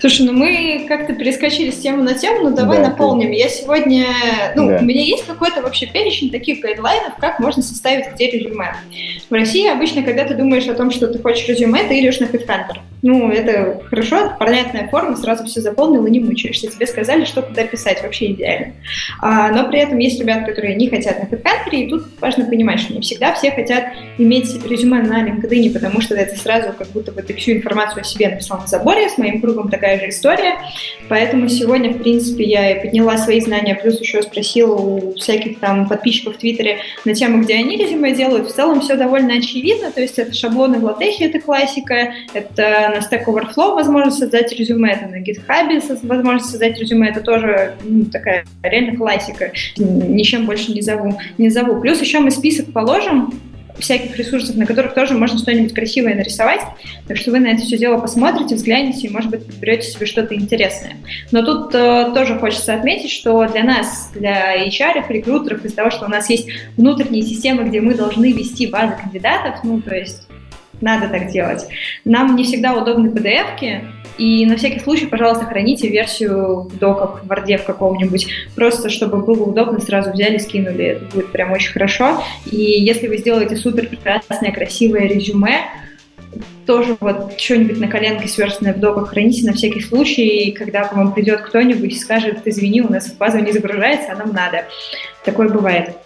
Слушай, ну мы как-то перескочили с темы на тему, но давай да, наполним. Ты... Я сегодня, ну, да. у меня есть какой-то вообще перечень таких гайдлайнов, как можно составить где резюме. В России обычно, когда ты думаешь о том, что ты хочешь резюме, ты идешь на HeadHunter. Ну, это хорошо, это понятная форма, сразу все заполнил и не мучаешься. Тебе сказали, что куда писать, вообще идеально. А, но при этом есть ребята, которые не хотят на HeadHunter, и тут важно понимать, что не всегда все хотят иметь резюме на LinkedIn, потому что это сразу как будто бы ты всю информацию о себе написал на заборе, с моим кругом такая же история. Поэтому сегодня, в принципе, я и подняла свои знания, плюс еще спросила у всяких там подписчиков в Твиттере на тему, где они резюме делают. В целом все довольно очевидно, то есть это шаблоны в латехе, это классика, это на Stack Overflow возможность создать резюме, это на GitHub возможность создать резюме, это тоже ну, такая реально классика. Ничем больше не зову. Не зову. Плюс еще мы список положим, всяких ресурсов, на которых тоже можно что-нибудь красивое нарисовать. Так что вы на это все дело посмотрите, взглянете и, может быть, подберете себе что-то интересное. Но тут э, тоже хочется отметить, что для нас, для HR, рекрутеров, из-за того, что у нас есть внутренние системы, где мы должны вести базы кандидатов, ну, то есть Надо так делать. Нам не всегда удобны PDF-ки, и на всякий случай, пожалуйста, храните версию в доках, в Word в каком-нибудь, просто чтобы было удобно, сразу взяли, скинули. Это будет прям очень хорошо. И если вы сделаете супер прекрасное, красивое резюме, тоже вот что-нибудь на коленке сверстанное в доках храните на всякий случай, и когда к вам придет кто-нибудь и скажет, извини, у нас база не загружается, а нам надо. Такое бывает.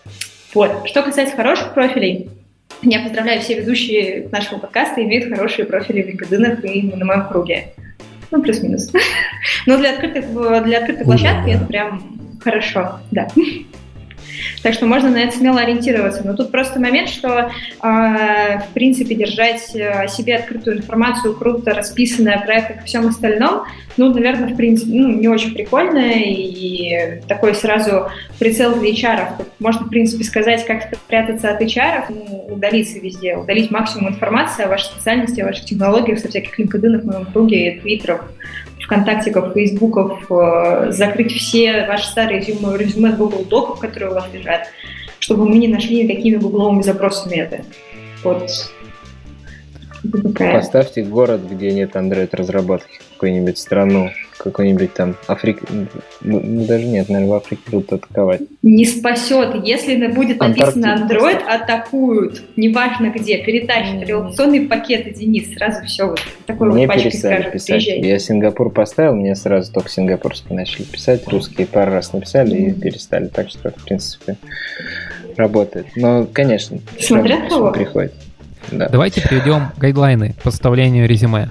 Вот. Что касается хороших профилей, я поздравляю, все ведущие нашего подкаста имеют хорошие профили в LinkedIn и на моем круге. Ну, плюс-минус. Но для открытой, для открытой площадки это прям хорошо, да. Так что можно на это смело ориентироваться. Но тут просто момент, что, э, в принципе, держать о себе открытую информацию, круто расписанная о и всем остальном, ну, наверное, в принципе, ну, не очень прикольно, и такой сразу прицел для HR. Можно, в принципе, сказать, как спрятаться от HR, ну, удалиться везде, удалить максимум информации о вашей специальности, о ваших технологиях со всяких LinkedIn, в моем круге, твиттеров, ВКонтактиков, Фейсбуков, э, закрыть все ваши старые резюме, резюме Google Доков, которые у вас лежат, чтобы мы не нашли никакими гугловыми запросами это. Вот. Поставьте город, где нет Android-разработки, какую-нибудь страну, какой-нибудь там Африка, ну, ну, даже нет, наверное, в Африке будут атаковать. Не спасет, если будет написано Android, атакуют, неважно где, перетащат революционные пакеты, Денис, сразу все вот такой мне вот перестали скажет, писать. Приезжай. Я Сингапур поставил, мне сразу только сингапурские начали писать, русские пару раз написали mm-hmm. и перестали, так что, в принципе, работает. Но, конечно, Смотря кого. приходит. Да. Давайте приведем гайдлайны по составлению резюме.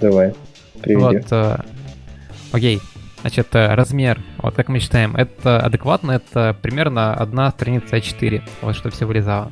Давай, приведем. Вот, э, окей. Значит, э, размер, вот как мы считаем, это адекватно, это примерно одна страница А4, вот что все вылезало.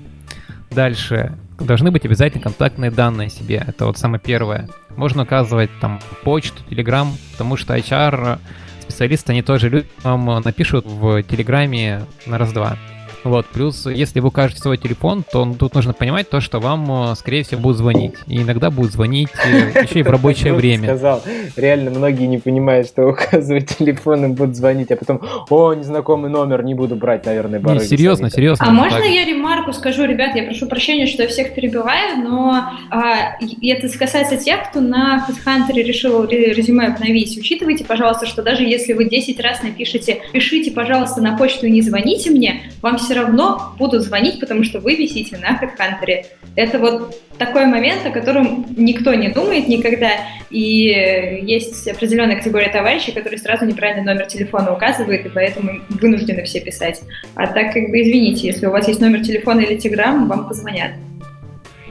Дальше, должны быть обязательно контактные данные себе, это вот самое первое. Можно указывать там почту, телеграм, потому что HR специалисты, они тоже люди вам напишут в телеграме на раз-два. Вот, плюс, если вы укажете свой телефон, то тут нужно понимать то, что вам, э, скорее всего, будут звонить. И иногда будут звонить э, еще и в рабочее время. сказал. Реально, многие не понимают, что указывать телефон, им будут звонить, а потом, о, незнакомый номер, не буду брать, наверное, барыги. Не, серьезно, серьезно. А можно я ремарку скажу, ребят, я прошу прощения, что я всех перебиваю, но а, это касается тех, кто на HeadHunter решил резюме обновить. Учитывайте, пожалуйста, что даже если вы 10 раз напишите, пишите, пожалуйста, на почту и не звоните мне, вам все равно будут звонить, потому что вы висите на HeadHunter. Это вот такой момент, о котором никто не думает никогда, и есть определенная категория товарищей, которые сразу неправильный номер телефона указывают, и поэтому вынуждены все писать. А так, как бы, извините, если у вас есть номер телефона или телеграм, вам позвонят.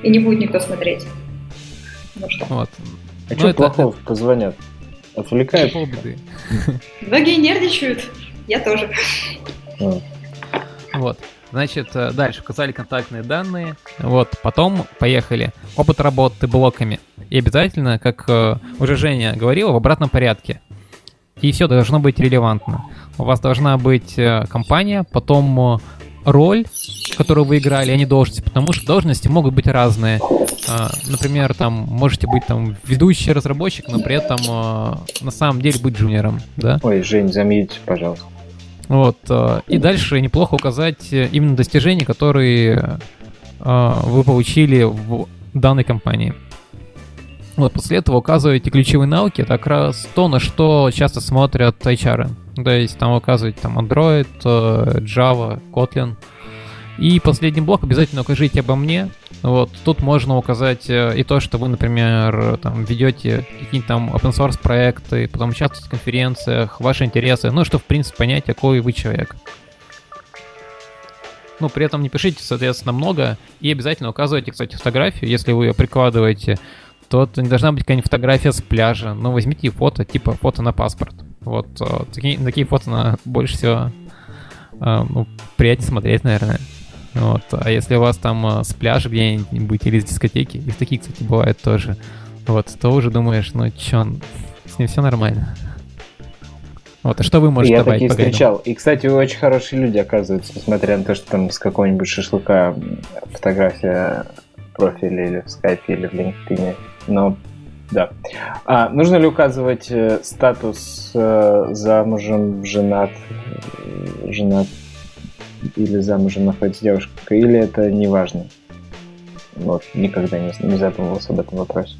И не будет никто смотреть. Ну что? Вот. А ну, что это, плохого это... позвонят? Отвлекают? Многие нервничают. Я тоже. Вот. Значит, э, дальше указали контактные данные. Вот, потом поехали. Опыт работы блоками. И обязательно, как э, уже Женя говорила, в обратном порядке. И все должно быть релевантно. У вас должна быть э, компания, потом роль, которую вы играли, а не должности, потому что должности могут быть разные. Например, там можете быть там ведущий разработчик, но при этом на самом деле быть джуниором, да? Ой, Жень, замьють, пожалуйста. Вот. Э, и дальше неплохо указать э, именно достижения, которые э, вы получили в данной компании. Вот, после этого указываете ключевые навыки, это как раз то, на что часто смотрят HR. То есть там указывать там Android, Java, Kotlin. И последний блок обязательно укажите обо мне, вот, тут можно указать э, и то, что вы, например, там, ведете какие-то там open source проекты, потом участвуете в конференциях, ваши интересы, ну, что, в принципе, понять, какой вы человек. Ну, при этом не пишите, соответственно, много, и обязательно указывайте, кстати, фотографию, если вы ее прикладываете, то не должна быть какая-нибудь фотография с пляжа, но возьмите фото, типа фото на паспорт. Вот, э, такие, такие фото на больше всего э, ну, приятнее смотреть, наверное. Вот. А если у вас там э, с пляжа где-нибудь или с дискотеки, и такие, кстати, бывают тоже, вот, то уже думаешь, ну чё, с ним все нормально. Вот, а что вы можете Я добавить такие встречал. И, кстати, очень хорошие люди, оказывается, несмотря на то, что там с какого-нибудь шашлыка фотография профиля или в скайпе, или в LinkedIn. Но да. А, нужно ли указывать э, статус э, замужем, женат, женат или замужем находится девушка, или это не важно? Вот, никогда не, не задумывался об этом вопросе.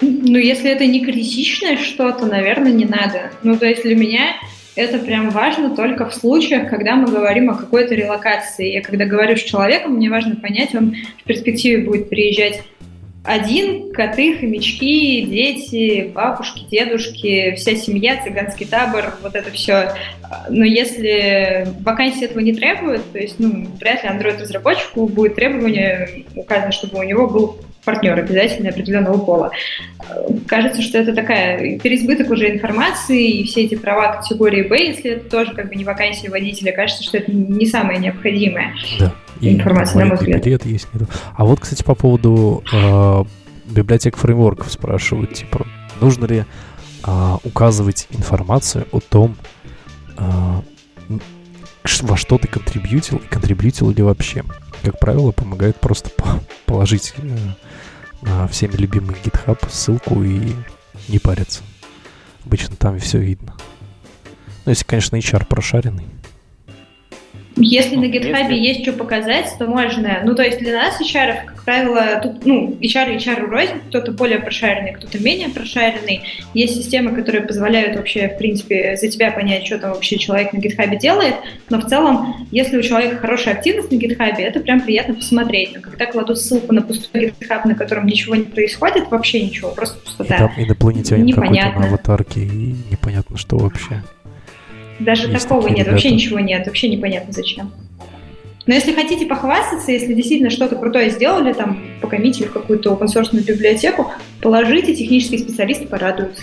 Ну, если это не критичное что-то, наверное, не надо. Ну, то есть для меня это прям важно только в случаях, когда мы говорим о какой-то релокации. Я когда говорю с человеком, мне важно понять, он в перспективе будет приезжать один, коты, хомячки, дети, бабушки, дедушки, вся семья, цыганский табор, вот это все. Но если вакансия этого не требует, то есть, ну, вряд ли Android-разработчику будет требование указано, чтобы у него был партнер обязательно определенного пола. Кажется, что это такая переизбыток уже информации, и все эти права категории Б, если это тоже как бы не вакансия водителя, кажется, что это не самое необходимое. Да. И информация, на мой взгляд. Билет есть. А вот, кстати, по поводу э, библиотек фреймворков спрашивают, типа, нужно ли э, указывать информацию о том, э, во что ты контрибьютил, и контрибьютил ли вообще. Как правило, помогает просто положить э, на всеми любимый GitHub ссылку и не париться. Обычно там все видно. Ну, если, конечно, HR прошаренный. Если на GitHub если... есть что показать, то можно. Ну, то есть для нас HR, как правило, тут, ну, HR и HR рознь, кто-то более прошаренный, кто-то менее прошаренный. Есть системы, которые позволяют вообще, в принципе, за тебя понять, что там вообще человек на GitHub делает, но в целом, если у человека хорошая активность на GitHub, это прям приятно посмотреть. Но когда кладут ссылку на пустой GitHub, на котором ничего не происходит, вообще ничего, просто пустота. И там инопланетянин какой-то на аватарке, и непонятно, что вообще. Даже Есть такого нет, ребята. вообще ничего нет, вообще непонятно зачем. Но если хотите похвастаться, если действительно что-то крутое сделали, там, покомите в какую-то open source библиотеку, положите, технические специалисты порадуются.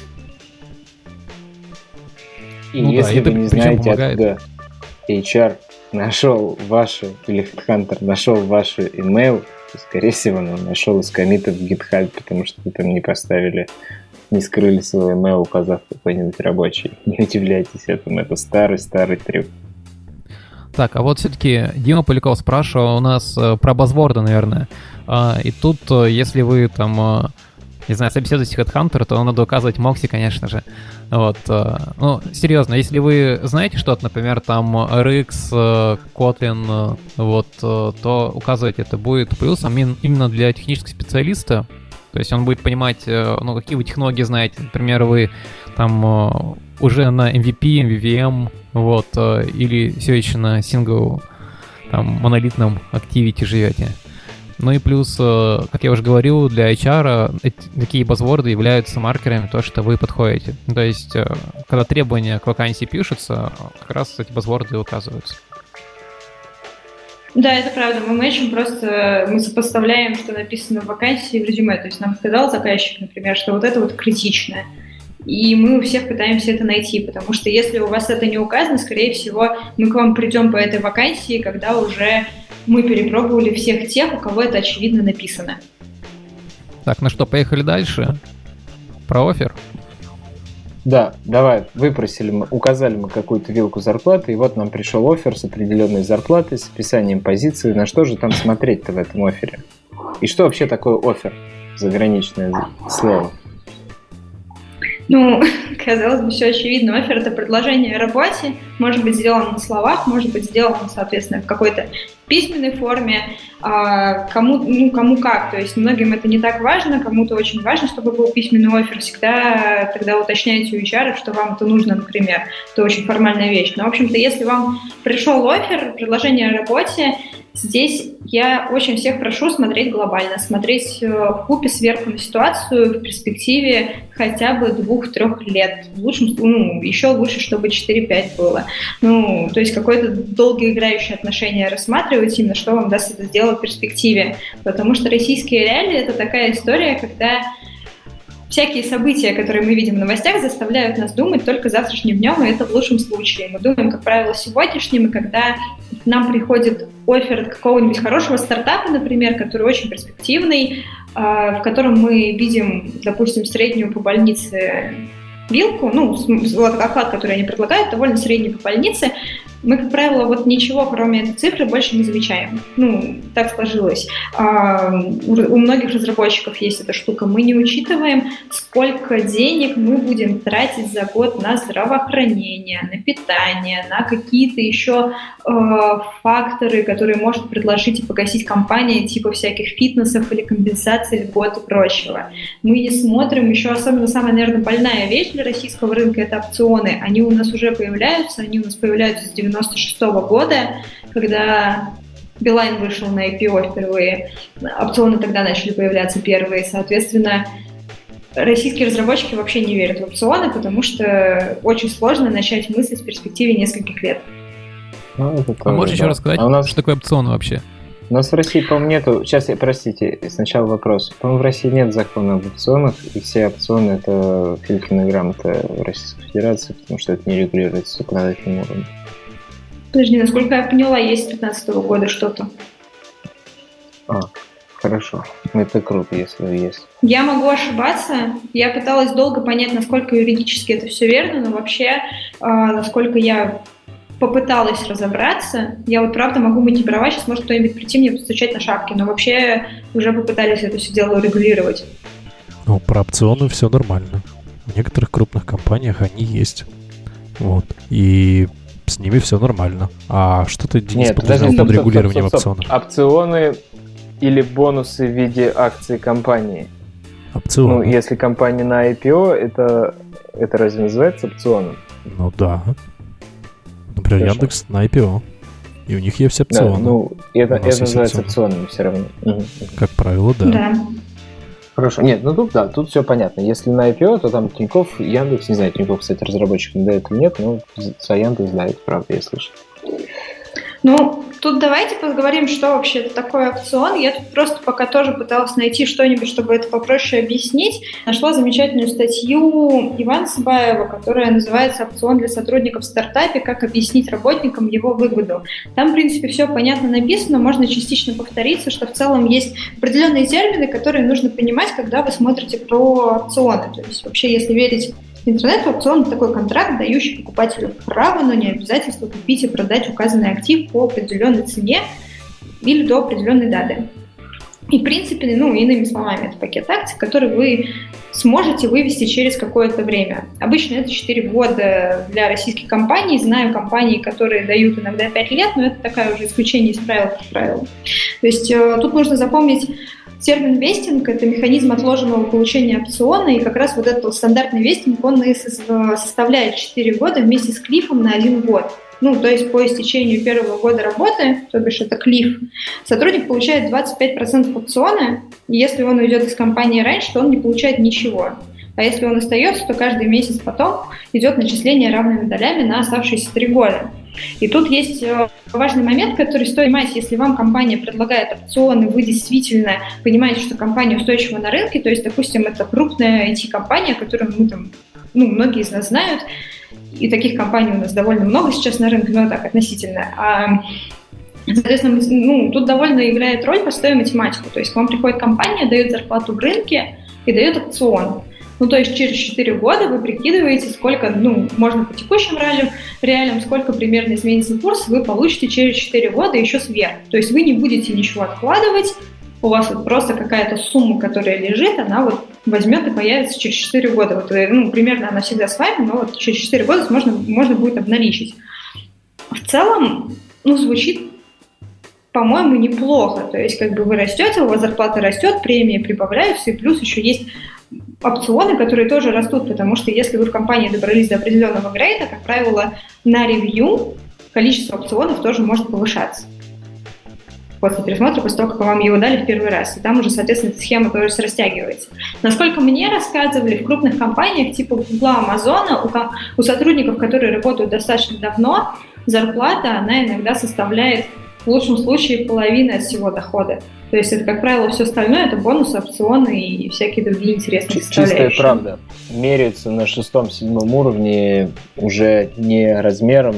И ну если да, вы не знаете, помогает. откуда HR нашел вашу, или HeadHunter нашел вашу email, то, скорее всего, он нашел из комитов в GitHub, потому что вы там не поставили не скрыли свой email, указав какой-нибудь рабочий. Не удивляйтесь этому, это старый-старый трюк. Так, а вот все-таки Дима Поляков спрашивал у нас э, про базворды, наверное. А, и тут, э, если вы там, э, не знаю, собеседуете HeadHunter, то надо указывать Мокси, конечно же. Вот. Ну, серьезно, если вы знаете что-то, например, там RX, Kotlin, вот, то указывать это будет плюсом именно для технического специалиста, то есть он будет понимать, э, ну, какие вы технологии знаете. Например, вы там э, уже на MVP, MVVM, вот, э, или все еще на single, там, монолитном Activity живете. Ну и плюс, как я уже говорил, для HR эти, такие базворды являются маркерами то, что вы подходите. То есть, когда требования к вакансии пишутся, как раз эти базворды указываются. Да, это правда. Мы мэчим просто, мы сопоставляем, что написано в вакансии в резюме. То есть нам сказал заказчик, например, что вот это вот критичное. И мы у всех пытаемся это найти, потому что если у вас это не указано, скорее всего, мы к вам придем по этой вакансии, когда уже мы перепробовали всех тех, у кого это очевидно написано. Так, ну что, поехали дальше. Про офер. Да, давай, выпросили мы, указали мы какую-то вилку зарплаты, и вот нам пришел офер с определенной зарплатой, с описанием позиции. На что же там смотреть-то в этом офере? И что вообще такое офер? Заграничное слово. Ну, казалось бы, все очевидно. Офер – это предложение о работе, может быть сделано на словах, может быть сделано, соответственно, в какой-то письменной форме, а, кому, ну, кому как. То есть многим это не так важно, кому-то очень важно, чтобы был письменный офер. Всегда тогда уточняйте у HR, что вам это нужно, например. Это очень формальная вещь. Но, в общем-то, если вам пришел офер, предложение о работе, Здесь я очень всех прошу смотреть глобально, смотреть э, в купе сверху на ситуацию в перспективе хотя бы двух-трех лет. В лучшем, ну, еще лучше, чтобы 4-5 было. Ну, то есть какое-то долгоиграющее отношение рассматривать именно, что вам даст это сделать в перспективе. Потому что российские реалии — это такая история, когда всякие события, которые мы видим в новостях, заставляют нас думать только завтрашним днем, и это в лучшем случае. Мы думаем, как правило, сегодняшним, и когда нам приходит офер какого-нибудь хорошего стартапа, например, который очень перспективный, а, в котором мы видим, допустим, среднюю по больнице вилку, ну, оклад, который они предлагают, довольно средний по больнице, мы, как правило, вот ничего, кроме этой цифры, больше не замечаем. Ну, так сложилось. А, у многих разработчиков есть эта штука. Мы не учитываем, сколько денег мы будем тратить за год на здравоохранение, на питание, на какие-то еще э, факторы, которые может предложить и погасить компания, типа всяких фитнесов или компенсаций льгот и прочего. Мы не смотрим еще, особенно самая, наверное, больная вещь для российского рынка – это опционы. Они у нас уже появляются, они у нас появляются с 96 -го года, когда Билайн вышел на IPO впервые, опционы тогда начали появляться первые, соответственно, российские разработчики вообще не верят в опционы, потому что очень сложно начать мыслить в перспективе нескольких лет. Ну, это а можешь да. еще рассказать, а у нас... что такое опционы вообще? У нас в России, по-моему, нету... Сейчас, простите, сначала вопрос. По-моему, в России нет закона об опционах, и все опционы — это фильтрная грамота Российской Федерации, потому что это не регулируется законодательным уровнем. Подожди, насколько я поняла, есть с 2015 года что-то. А, хорошо. Это круто, если есть. Я могу ошибаться. Я пыталась долго понять, насколько юридически это все верно, но вообще, э, насколько я попыталась разобраться. Я вот правда могу мотивировать, сейчас может кто-нибудь прийти мне постучать на шапки, но вообще уже попытались это все дело урегулировать. Ну, про опционы все нормально. В некоторых крупных компаниях они есть. Вот. И с ними все нормально. А что ты, Денис, Нет, подразумевал под регулированием опционов? Опционы или бонусы в виде акций компании. Опционы. Ну, если компания на IPO, это, это разве называется опционом? Ну да. Например, Хорошо. Яндекс на IPO. И у них есть опционы. Да, ну, это, это называется опционами все равно. Как правило, да. Да. Хорошо. Нет, ну тут да, тут все понятно. Если на IPO, то там Тиньков, Яндекс, не знаю, Тиньков, кстати, разработчикам дает или нет, но за Яндекс дает, правда, я слышал. Ну, тут давайте поговорим, что вообще это такое опцион. Я тут просто пока тоже пыталась найти что-нибудь, чтобы это попроще объяснить. Нашла замечательную статью Ивана Сабаева, которая называется «Опцион для сотрудников в стартапе. Как объяснить работникам его выгоду». Там, в принципе, все понятно написано, можно частично повториться, что в целом есть определенные термины, которые нужно понимать, когда вы смотрите про опционы. То есть вообще, если верить Интернет-аукцион – такой контракт, дающий покупателю право, но не обязательство купить и продать указанный актив по определенной цене или до определенной даты. И, в принципе, ну, иными словами, это пакет акций, который вы сможете вывести через какое-то время. Обычно это 4 года для российских компаний. Знаю компании, которые дают иногда 5 лет, но это такая уже исключение из правил, как правило. То есть э, тут нужно запомнить Термин вестинг – это механизм отложенного получения опциона, и как раз вот этот стандартный вестинг, он и составляет 4 года вместе с клифом на 1 год. Ну, то есть по истечению первого года работы, то бишь это клиф, сотрудник получает 25% опциона, и если он уйдет из компании раньше, то он не получает ничего. А если он остается, то каждый месяц потом идет начисление равными долями на оставшиеся три года. И тут есть э, важный момент, который стоит понимать, если вам компания предлагает опционы, вы действительно понимаете, что компания устойчива на рынке, то есть, допустим, это крупная IT-компания, которую мы там, ну, многие из нас знают, и таких компаний у нас довольно много сейчас на рынке, но так относительно. А, соответственно, ну, тут довольно играет роль простая математика. То есть к вам приходит компания, дает зарплату в рынке и дает опцион. Ну, то есть через 4 года вы прикидываете, сколько, ну, можно по текущим реалиям, реалиям сколько примерно изменится курс, вы получите через 4 года еще сверх. То есть вы не будете ничего откладывать, у вас вот просто какая-то сумма, которая лежит, она вот возьмет и появится через 4 года. Вот, э, ну, примерно она всегда с вами, но вот через 4 года можно, можно будет обналичить. В целом, ну, звучит по-моему, неплохо. То есть, как бы вы растете, у вас зарплата растет, премии прибавляются, и плюс еще есть опционы, которые тоже растут, потому что если вы в компании добрались до определенного грейда, как правило, на ревью количество опционов тоже может повышаться после пересмотра, после того, как вам его дали в первый раз. И там уже, соответственно, эта схема тоже растягивается. Насколько мне рассказывали, в крупных компаниях типа Google, Амазона, у, у сотрудников, которые работают достаточно давно, зарплата, она иногда составляет в лучшем случае половина от всего дохода. То есть это, как правило, все остальное это бонусы, опционы и всякие другие интересные составляющие. Чистая правда. Меряется на шестом-седьмом уровне уже не размером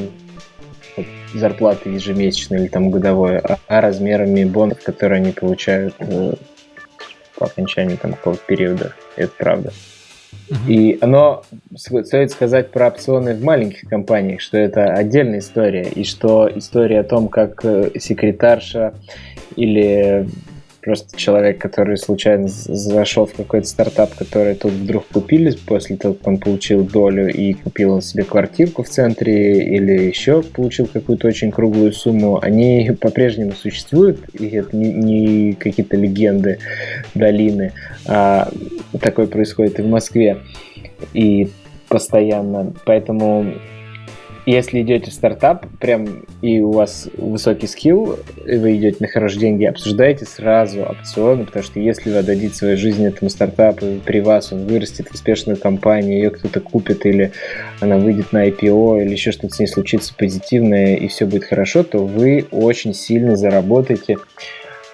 зарплаты ежемесячной или там годовой, а, а размерами бонусов, которые они получают э, по окончании там какого-то периода. Это правда. И оно, стоит сказать про опционы в маленьких компаниях, что это отдельная история, и что история о том, как э, секретарша или просто человек, который случайно зашел в какой-то стартап, который тут вдруг купили после того, как он получил долю и купил себе квартирку в центре или еще получил какую-то очень круглую сумму, они по-прежнему существуют, и это не, не какие-то легенды долины, а такое происходит и в Москве, и постоянно. Поэтому если идете в стартап, прям и у вас высокий скилл, и вы идете на хорошие деньги, обсуждайте сразу опционы, потому что если вы отдадите свою жизнь этому стартапу, при вас он вырастет в успешную компанию, ее кто-то купит, или она выйдет на IPO, или еще что-то с ней случится позитивное, и все будет хорошо, то вы очень сильно заработаете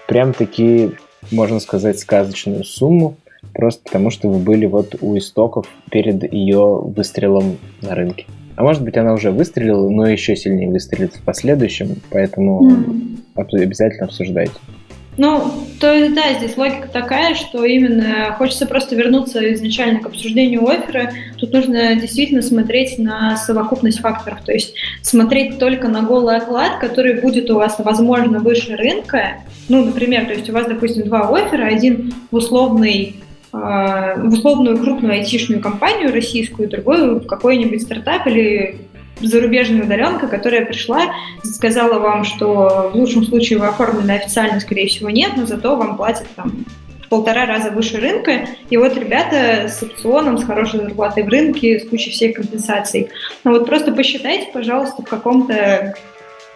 прям таки, можно сказать, сказочную сумму, просто потому что вы были вот у истоков перед ее выстрелом на рынке. А может быть, она уже выстрелила, но еще сильнее выстрелит в последующем, поэтому mm. обязательно обсуждайте. Ну, то есть, да, здесь логика такая, что именно хочется просто вернуться изначально к обсуждению оффера. Тут нужно действительно смотреть на совокупность факторов, то есть смотреть только на голый оклад, который будет у вас, возможно, выше рынка. Ну, например, то есть у вас, допустим, два оффера, один условный в условную крупную айтишную компанию российскую, другую в какой-нибудь стартап или зарубежная удаленка, которая пришла, сказала вам, что в лучшем случае вы оформлены официально, скорее всего, нет, но зато вам платят там в полтора раза выше рынка. И вот ребята с опционом, с хорошей зарплатой в рынке, с кучей всех компенсаций. Ну вот просто посчитайте, пожалуйста, в каком-то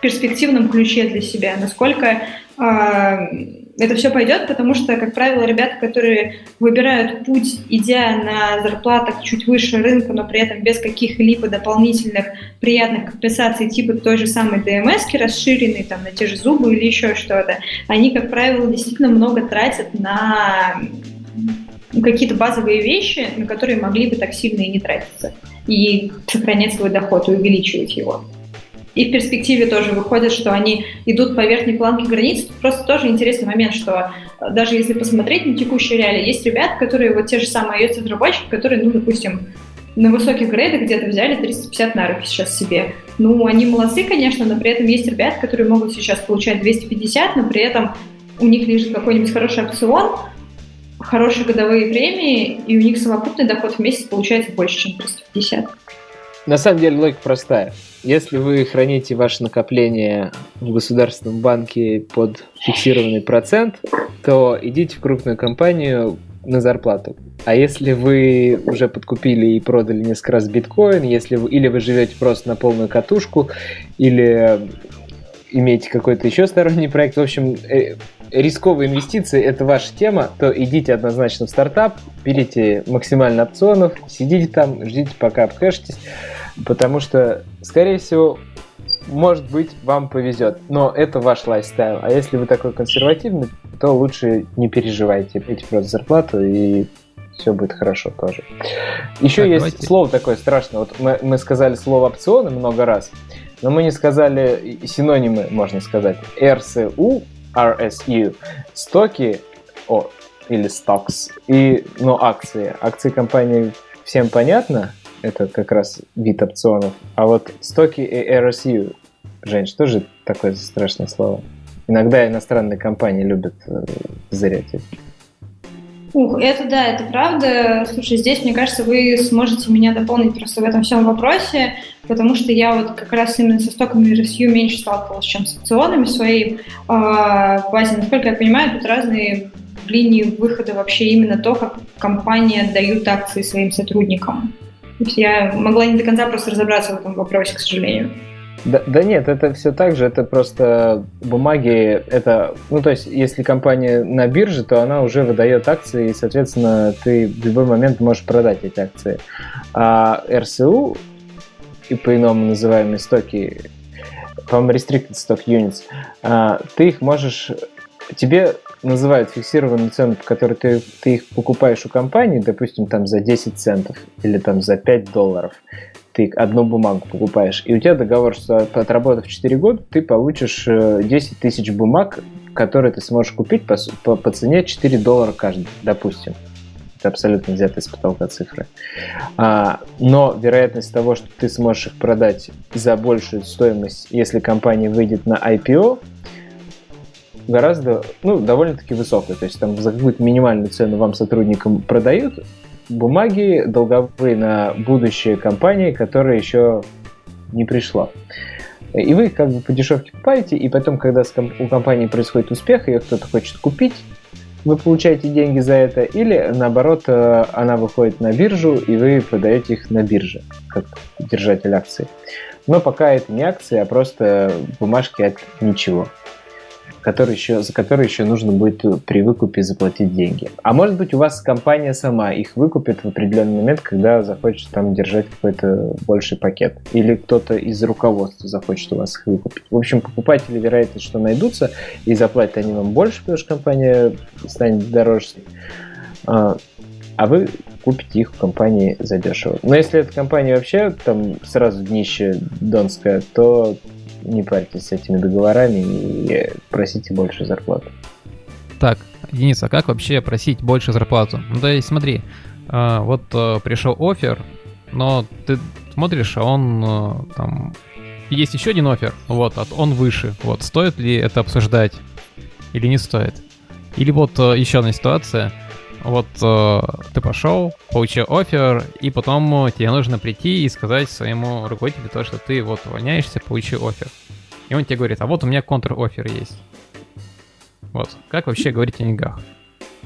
перспективном ключе для себя, насколько э, это все пойдет, потому что, как правило, ребята, которые выбирают путь, идя на зарплатах чуть выше рынка, но при этом без каких-либо дополнительных приятных компенсаций, типа той же самой ДМС, расширенной там, на те же зубы или еще что-то, они, как правило, действительно много тратят на какие-то базовые вещи, на которые могли бы так сильно и не тратиться, и сохранять свой доход и увеличивать его. И в перспективе тоже выходит, что они идут по верхней планке границ. Просто тоже интересный момент, что э, даже если посмотреть на текущие реалии, есть ребята, которые вот те же самые iOS-разработчики, которые, ну, допустим, на высоких грейдах где-то взяли 350 на руки сейчас себе. Ну, они молодцы, конечно, но при этом есть ребята, которые могут сейчас получать 250, но при этом у них лежит какой-нибудь хороший опцион, хорошие годовые премии, и у них совокупный доход в месяц получается больше, чем 350. На самом деле логика простая. Если вы храните ваше накопление в государственном банке под фиксированный процент, то идите в крупную компанию на зарплату. А если вы уже подкупили и продали несколько раз биткоин, если вы, или вы живете просто на полную катушку, или имеете какой-то еще сторонний проект, в общем, э, рисковые инвестиции – это ваша тема, то идите однозначно в стартап, берите максимально опционов, сидите там, ждите, пока обкэшитесь, потому что, скорее всего, может быть, вам повезет, но это ваш лайфстайл. А если вы такой консервативный, то лучше не переживайте, пейте просто зарплату и все будет хорошо тоже. Еще так, есть давайте. слово такое страшное. Вот мы, мы сказали слово опционы много раз, но мы не сказали синонимы, можно сказать. RSU, RSU, стоки, о, или stocks, и, ну, акции. Акции компании всем понятно, это как раз вид опционов. А вот стоки и RSU, Жень, что же такое за страшное слово? Иногда иностранные компании любят э, зырять. Ух, это да, это правда. Слушай, здесь, мне кажется, вы сможете меня дополнить просто в этом всем вопросе, потому что я вот как раз именно со стоками RSU меньше сталкивалась, чем с опционами своей э, базе. Насколько я понимаю, тут разные линии выхода вообще именно то, как компании отдают акции своим сотрудникам. Я могла не до конца просто разобраться в этом вопросе, к сожалению. Да, да нет, это все так же, это просто бумаги, это, ну то есть, если компания на бирже, то она уже выдает акции, и, соответственно, ты в любой момент можешь продать эти акции. А РСУ, и по-иному называемые стоки, по-моему, Restricted Stock Units, а, ты их можешь, тебе называют фиксированную цену, по которой ты, ты их покупаешь у компании, допустим, там за 10 центов или там за 5 долларов – ты одну бумагу покупаешь, и у тебя договор, что отработав 4 года, ты получишь 10 э, тысяч бумаг, которые ты сможешь купить по, по, по цене 4 доллара каждый, допустим. Это абсолютно взятые с потолка цифры. А, но вероятность того, что ты сможешь их продать за большую стоимость, если компания выйдет на IPO, гораздо, ну, довольно-таки высокая. То есть там за какую-то минимальную цену вам сотрудникам продают бумаги долговые на будущее компании, которая еще не пришла. И вы как бы по дешевке покупаете, и потом, когда у компании происходит успех, ее кто-то хочет купить, вы получаете деньги за это, или наоборот, э, она выходит на биржу, и вы продаете их на бирже, как держатель акций. Но пока это не акции, а просто бумажки от ничего который еще, за который еще нужно будет при выкупе заплатить деньги. А может быть у вас компания сама их выкупит в определенный момент, когда захочет там держать какой-то больший пакет. Или кто-то из руководства захочет у вас их выкупить. В общем, покупатели вероятность, что найдутся, и заплатят они вам больше, потому что компания станет дороже. А, а вы купите их в компании задешево. Но если эта компания вообще там сразу днище донская, то не парьтесь с этими договорами и просите больше зарплату. Так, Денис, а как вообще просить больше зарплату? Ну, то есть смотри, а, вот а, пришел офер, но ты смотришь, а он а, там... Есть еще один офер, вот, он выше. Вот, стоит ли это обсуждать или не стоит? Или вот еще одна ситуация, вот э, ты пошел, получил офер, и потом э, тебе нужно прийти и сказать своему руководителю то, что ты вот увольняешься, получил офер. И он тебе говорит, а вот у меня контр-офер есть. Вот. Как вообще говорить о деньгах?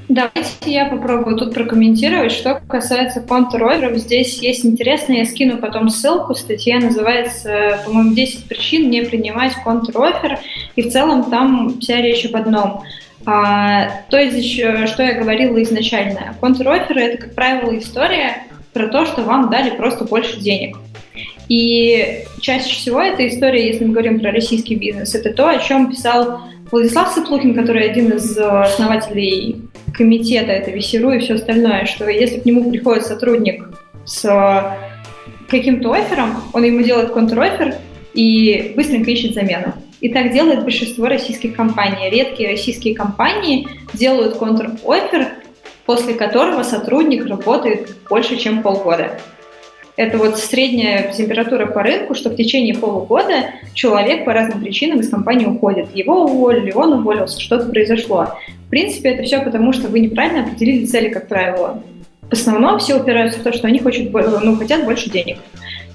Давайте я попробую тут прокомментировать. Что касается контр-офферов, здесь есть интересно, я скину потом ссылку, статья называется, по-моему, 10 причин не принимать контр-оффер, и в целом там вся речь об одном – а, то есть, что я говорила изначально, контр-оферы – это, как правило, история про то, что вам дали просто больше денег. И чаще всего эта история, если мы говорим про российский бизнес, это то, о чем писал Владислав Сыплухин, который один из основателей комитета, это Весеру и все остальное, что если к нему приходит сотрудник с каким-то оффером, он ему делает контр-оффер и быстренько ищет замену. И так делает большинство российских компаний. Редкие российские компании делают контр-оффер, после которого сотрудник работает больше, чем полгода. Это вот средняя температура по рынку, что в течение полугода человек по разным причинам из компании уходит. Его уволили, он уволился, что-то произошло. В принципе, это все потому, что вы неправильно определили цели, как правило. В основном все упираются в то, что они хотят, ну, хотят больше денег.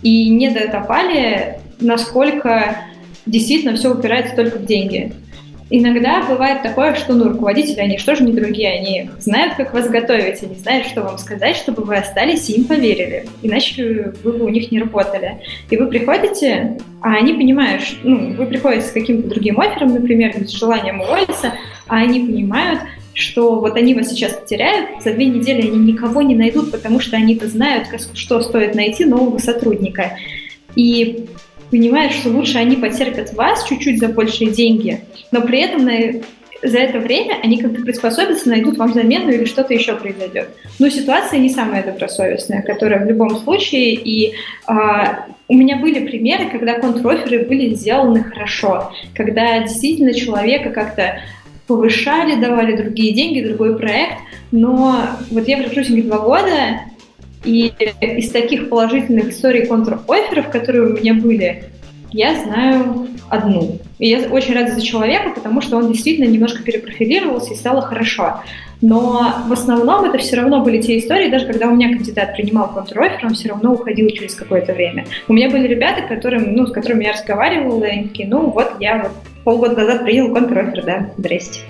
И не докопали, насколько действительно все упирается только в деньги. Иногда бывает такое, что ну, руководители, они что же не другие, они знают, как вас готовить, они знают, что вам сказать, чтобы вы остались и им поверили, иначе вы бы у них не работали. И вы приходите, а они понимают, что, ну, вы приходите с каким-то другим оффером, например, с желанием уволиться, а они понимают, что вот они вас сейчас потеряют, за две недели они никого не найдут, потому что они-то знают, что стоит найти нового сотрудника. И понимают, что лучше они потерпят вас чуть-чуть за большие деньги, но при этом на, за это время они как-то приспособятся, найдут вам замену или что-то еще произойдет. Но ситуация не самая добросовестная, которая в любом случае, и а, у меня были примеры, когда контроферы были сделаны хорошо, когда действительно человека как-то повышали, давали другие деньги, другой проект, но вот я в рекрутинге два года, и из таких положительных историй контр-офферов, которые у меня были, я знаю одну. И я очень рада за человека, потому что он действительно немножко перепрофилировался и стало хорошо. Но в основном это все равно были те истории, даже когда у меня кандидат принимал контр-оффер, он все равно уходил через какое-то время. У меня были ребята, которым, ну, с которыми я разговаривала, и они такие, ну вот я вот полгода назад принял контр-оффер, да, здрасте.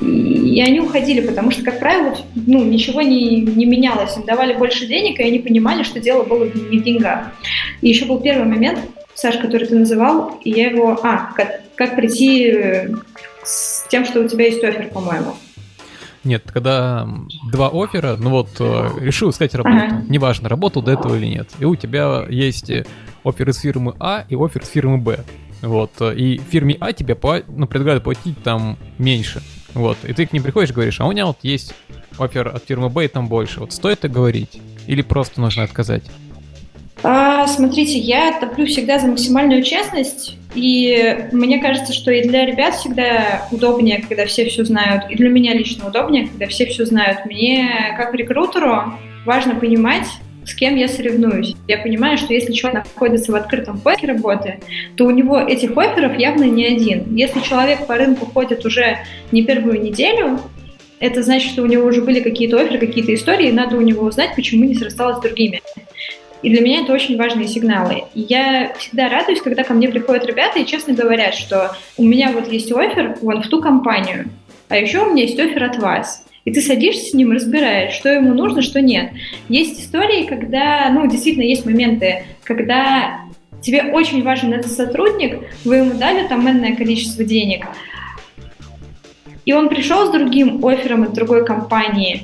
И, и они уходили, потому что, как правило, ну, ничего не, не менялось. Им давали больше денег, и они понимали, что дело было не в деньгах. И еще был первый момент, Саш, который ты называл, и я его... А, как, как прийти э, с тем, что у тебя есть офер, по-моему. Нет, когда два оффера, ну вот, э, решил искать работу, ага. неважно, работал до этого или нет, и у тебя есть офер из фирмы А и офер из фирмы Б. Вот, и фирме А тебе ну, предлагают платить там меньше. Вот, и ты к ним приходишь и говоришь, а у меня вот есть офер от фирмы Б и там больше. Вот стоит это говорить? Или просто нужно отказать? А, смотрите, я топлю всегда за максимальную честность, и мне кажется, что и для ребят всегда удобнее, когда все все знают, и для меня лично удобнее, когда все все знают. Мне, как рекрутеру, важно понимать, с кем я соревнуюсь. Я понимаю, что если человек находится в открытом поиске работы, то у него этих офферов явно не один. Если человек по рынку ходит уже не первую неделю, это значит, что у него уже были какие-то оферы, какие-то истории, и надо у него узнать, почему не срасталось с другими. И для меня это очень важные сигналы. Я всегда радуюсь, когда ко мне приходят ребята и честно говорят, что у меня вот есть офер вон в ту компанию, а еще у меня есть офер от вас. И ты садишься с ним, разбираешь, что ему нужно, что нет. Есть истории, когда, ну, действительно, есть моменты, когда тебе очень важен этот сотрудник, вы ему дали там энное количество денег, и он пришел с другим оффером от другой компании,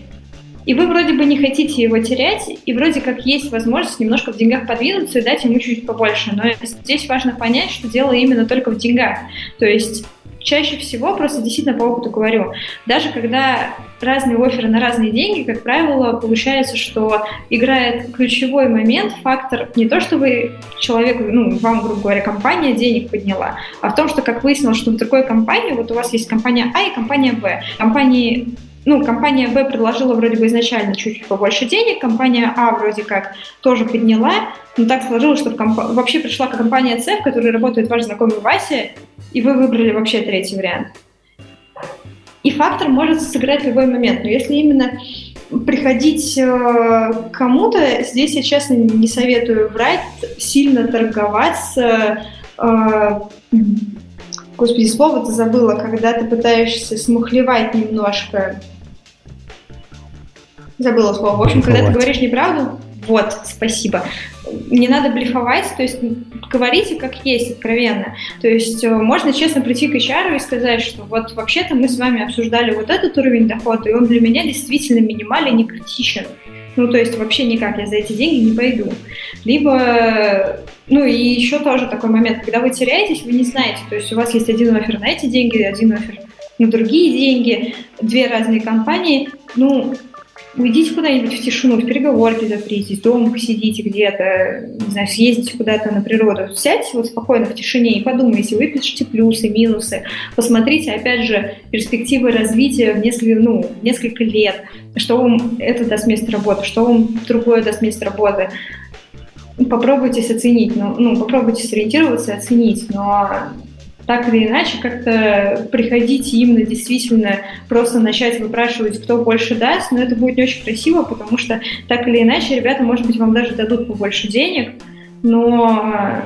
и вы вроде бы не хотите его терять, и вроде как есть возможность немножко в деньгах подвинуться и дать ему чуть-чуть побольше. Но здесь важно понять, что дело именно только в деньгах. То есть чаще всего, просто действительно по опыту говорю, даже когда разные оферы на разные деньги, как правило, получается, что играет ключевой момент, фактор не то, что вы человеку, ну, вам, грубо говоря, компания денег подняла, а в том, что, как выяснилось, что в другой компании, вот у вас есть компания А и компания Б. Компании ну, компания Б предложила вроде бы изначально чуть-чуть побольше денег, компания А вроде как тоже подняла, но так сложилось, что в комп... вообще пришла компания С, в которой работает ваш знакомый Вася, и вы выбрали вообще третий вариант. И фактор может сыграть в любой момент, но если именно приходить э, кому-то, здесь я честно не советую врать, сильно торговаться, э, господи, слово-то забыла, когда ты пытаешься смухлевать немножко. Забыла слово. В общем, когда ты говоришь неправду, вот, спасибо. Не надо блефовать, то есть говорите как есть, откровенно. То есть э, можно честно прийти к HR и сказать, что вот вообще-то мы с вами обсуждали вот этот уровень дохода, и он для меня действительно минимален, не критичен. Ну, то есть вообще никак я за эти деньги не пойду. Либо, ну и еще тоже такой момент, когда вы теряетесь, вы не знаете, то есть у вас есть один офер на эти деньги, один офер на другие деньги, две разные компании, ну, уйдите куда-нибудь в тишину, в переговорке запритесь, дома посидите где-то, не знаю, съездите куда-то на природу, сядьте вот спокойно в тишине и подумайте, выпишите плюсы, минусы, посмотрите, опять же, перспективы развития в несколько, ну, несколько лет, что вам это даст место работы, что вам другое даст место работы. Попробуйте оценить, ну, ну, попробуйте сориентироваться и оценить, но так или иначе как-то приходить именно действительно просто начать выпрашивать, кто больше даст, но это будет не очень красиво, потому что так или иначе ребята, может быть, вам даже дадут побольше денег, но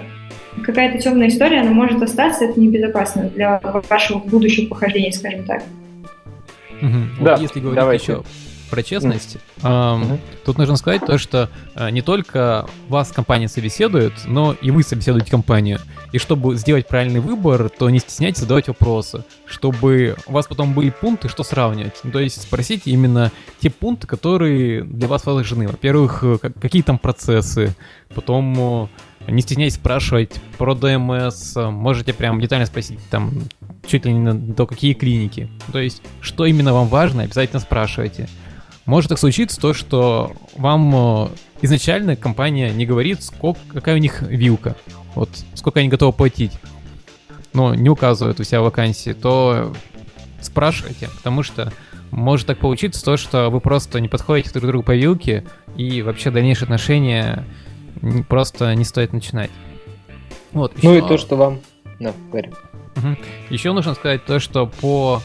какая-то темная история, она может остаться, это небезопасно для вашего будущего похождения, скажем так. Угу. Да, вот если говорить давайте. еще про честность, mm-hmm. эм, тут нужно сказать то, что э, не только вас компания собеседует, но и вы собеседуете компанию. И чтобы сделать правильный выбор, то не стесняйтесь задавать вопросы, чтобы у вас потом были пункты, что сравнивать. Ну, то есть спросите именно те пункты, которые для вас важны. Во-первых, э, какие там процессы, потом э, не стесняйтесь спрашивать про ДМС, можете прям детально спросить там чуть ли не до какие клиники. То есть, что именно вам важно, обязательно спрашивайте. Может так случиться то, что вам э, изначально компания не говорит, сколько, какая у них вилка, вот сколько они готовы платить, но не указывают у себя вакансии, то спрашивайте, потому что может так получиться то, что вы просто не подходите друг к другу по вилке, и вообще дальнейшие отношения просто не стоит начинать. Вот, еще... Ну и то, что вам... Да, говорим. Угу. Еще нужно сказать то, что по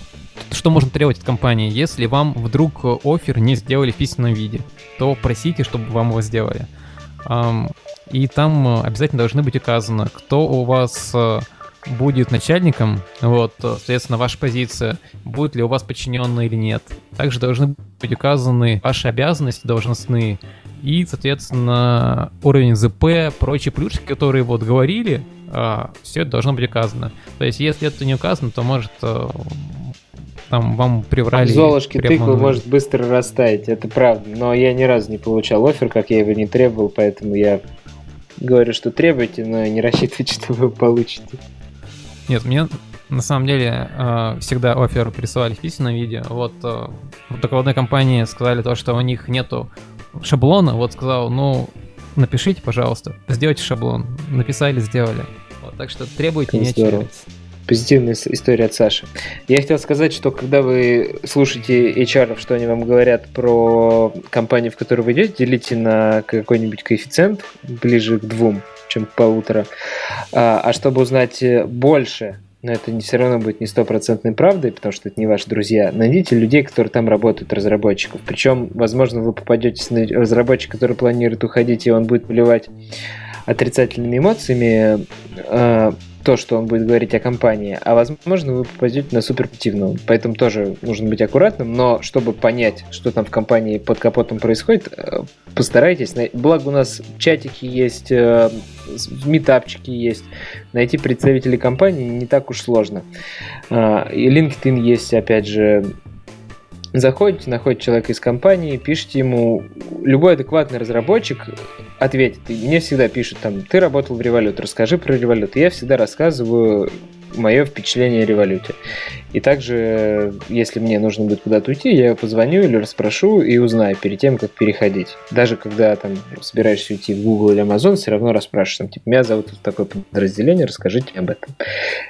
что можно требовать от компании? Если вам вдруг офер не сделали в письменном виде, то просите, чтобы вам его сделали. И там обязательно должны быть указано, кто у вас э, будет начальником, вот, соответственно, ваша позиция, будет ли у вас подчиненный или нет. Также должны быть указаны ваши обязанности должностные и, соответственно, уровень ЗП, прочие плюшки, которые вот говорили, а, все это должно быть указано. То есть, если это не указано, то может э, там вам приврали. Золушки тыквы может быстро растаять, это правда. Но я ни разу не получал офер, как я его не требовал, поэтому я говорю, что требуйте, но не рассчитывайте, что вы получите. Нет, мне на самом деле э, всегда офер присылали в письменном виде. Вот, э, вот только в одной компании сказали то, что у них нету шаблона. Вот сказал, ну, напишите, пожалуйста, сделайте шаблон. Написали, сделали. Вот, так что требуйте, не отчаивайтесь позитивная история от Саши. Я хотел сказать, что когда вы слушаете HR, что они вам говорят про компанию, в которую вы идете, делите на какой-нибудь коэффициент ближе к двум, чем к полутора. А, а чтобы узнать больше но это не все равно будет не стопроцентной правдой, потому что это не ваши друзья. Найдите людей, которые там работают, разработчиков. Причем, возможно, вы попадетесь на разработчика, который планирует уходить, и он будет поливать отрицательными эмоциями э, то, что он будет говорить о компании, а возможно вы попадете на суперактивного. Поэтому тоже нужно быть аккуратным, но чтобы понять, что там в компании под капотом происходит, э, постарайтесь. Благо у нас чатики есть, э, метапчики есть. Найти представителей компании не так уж сложно. Э, и LinkedIn есть, опять же, Заходите, находите человека из компании, пишите ему, любой адекватный разработчик ответит. И мне всегда пишут там, ты работал в Revolut, расскажи про. И я всегда рассказываю мое впечатление о революте. И также, если мне нужно будет куда-то уйти, я позвоню или расспрошу и узнаю перед тем, как переходить. Даже когда там собираешься уйти в Google или Amazon, все равно расспрашиваешь, там, типа, меня зовут в такое подразделение, расскажите об этом.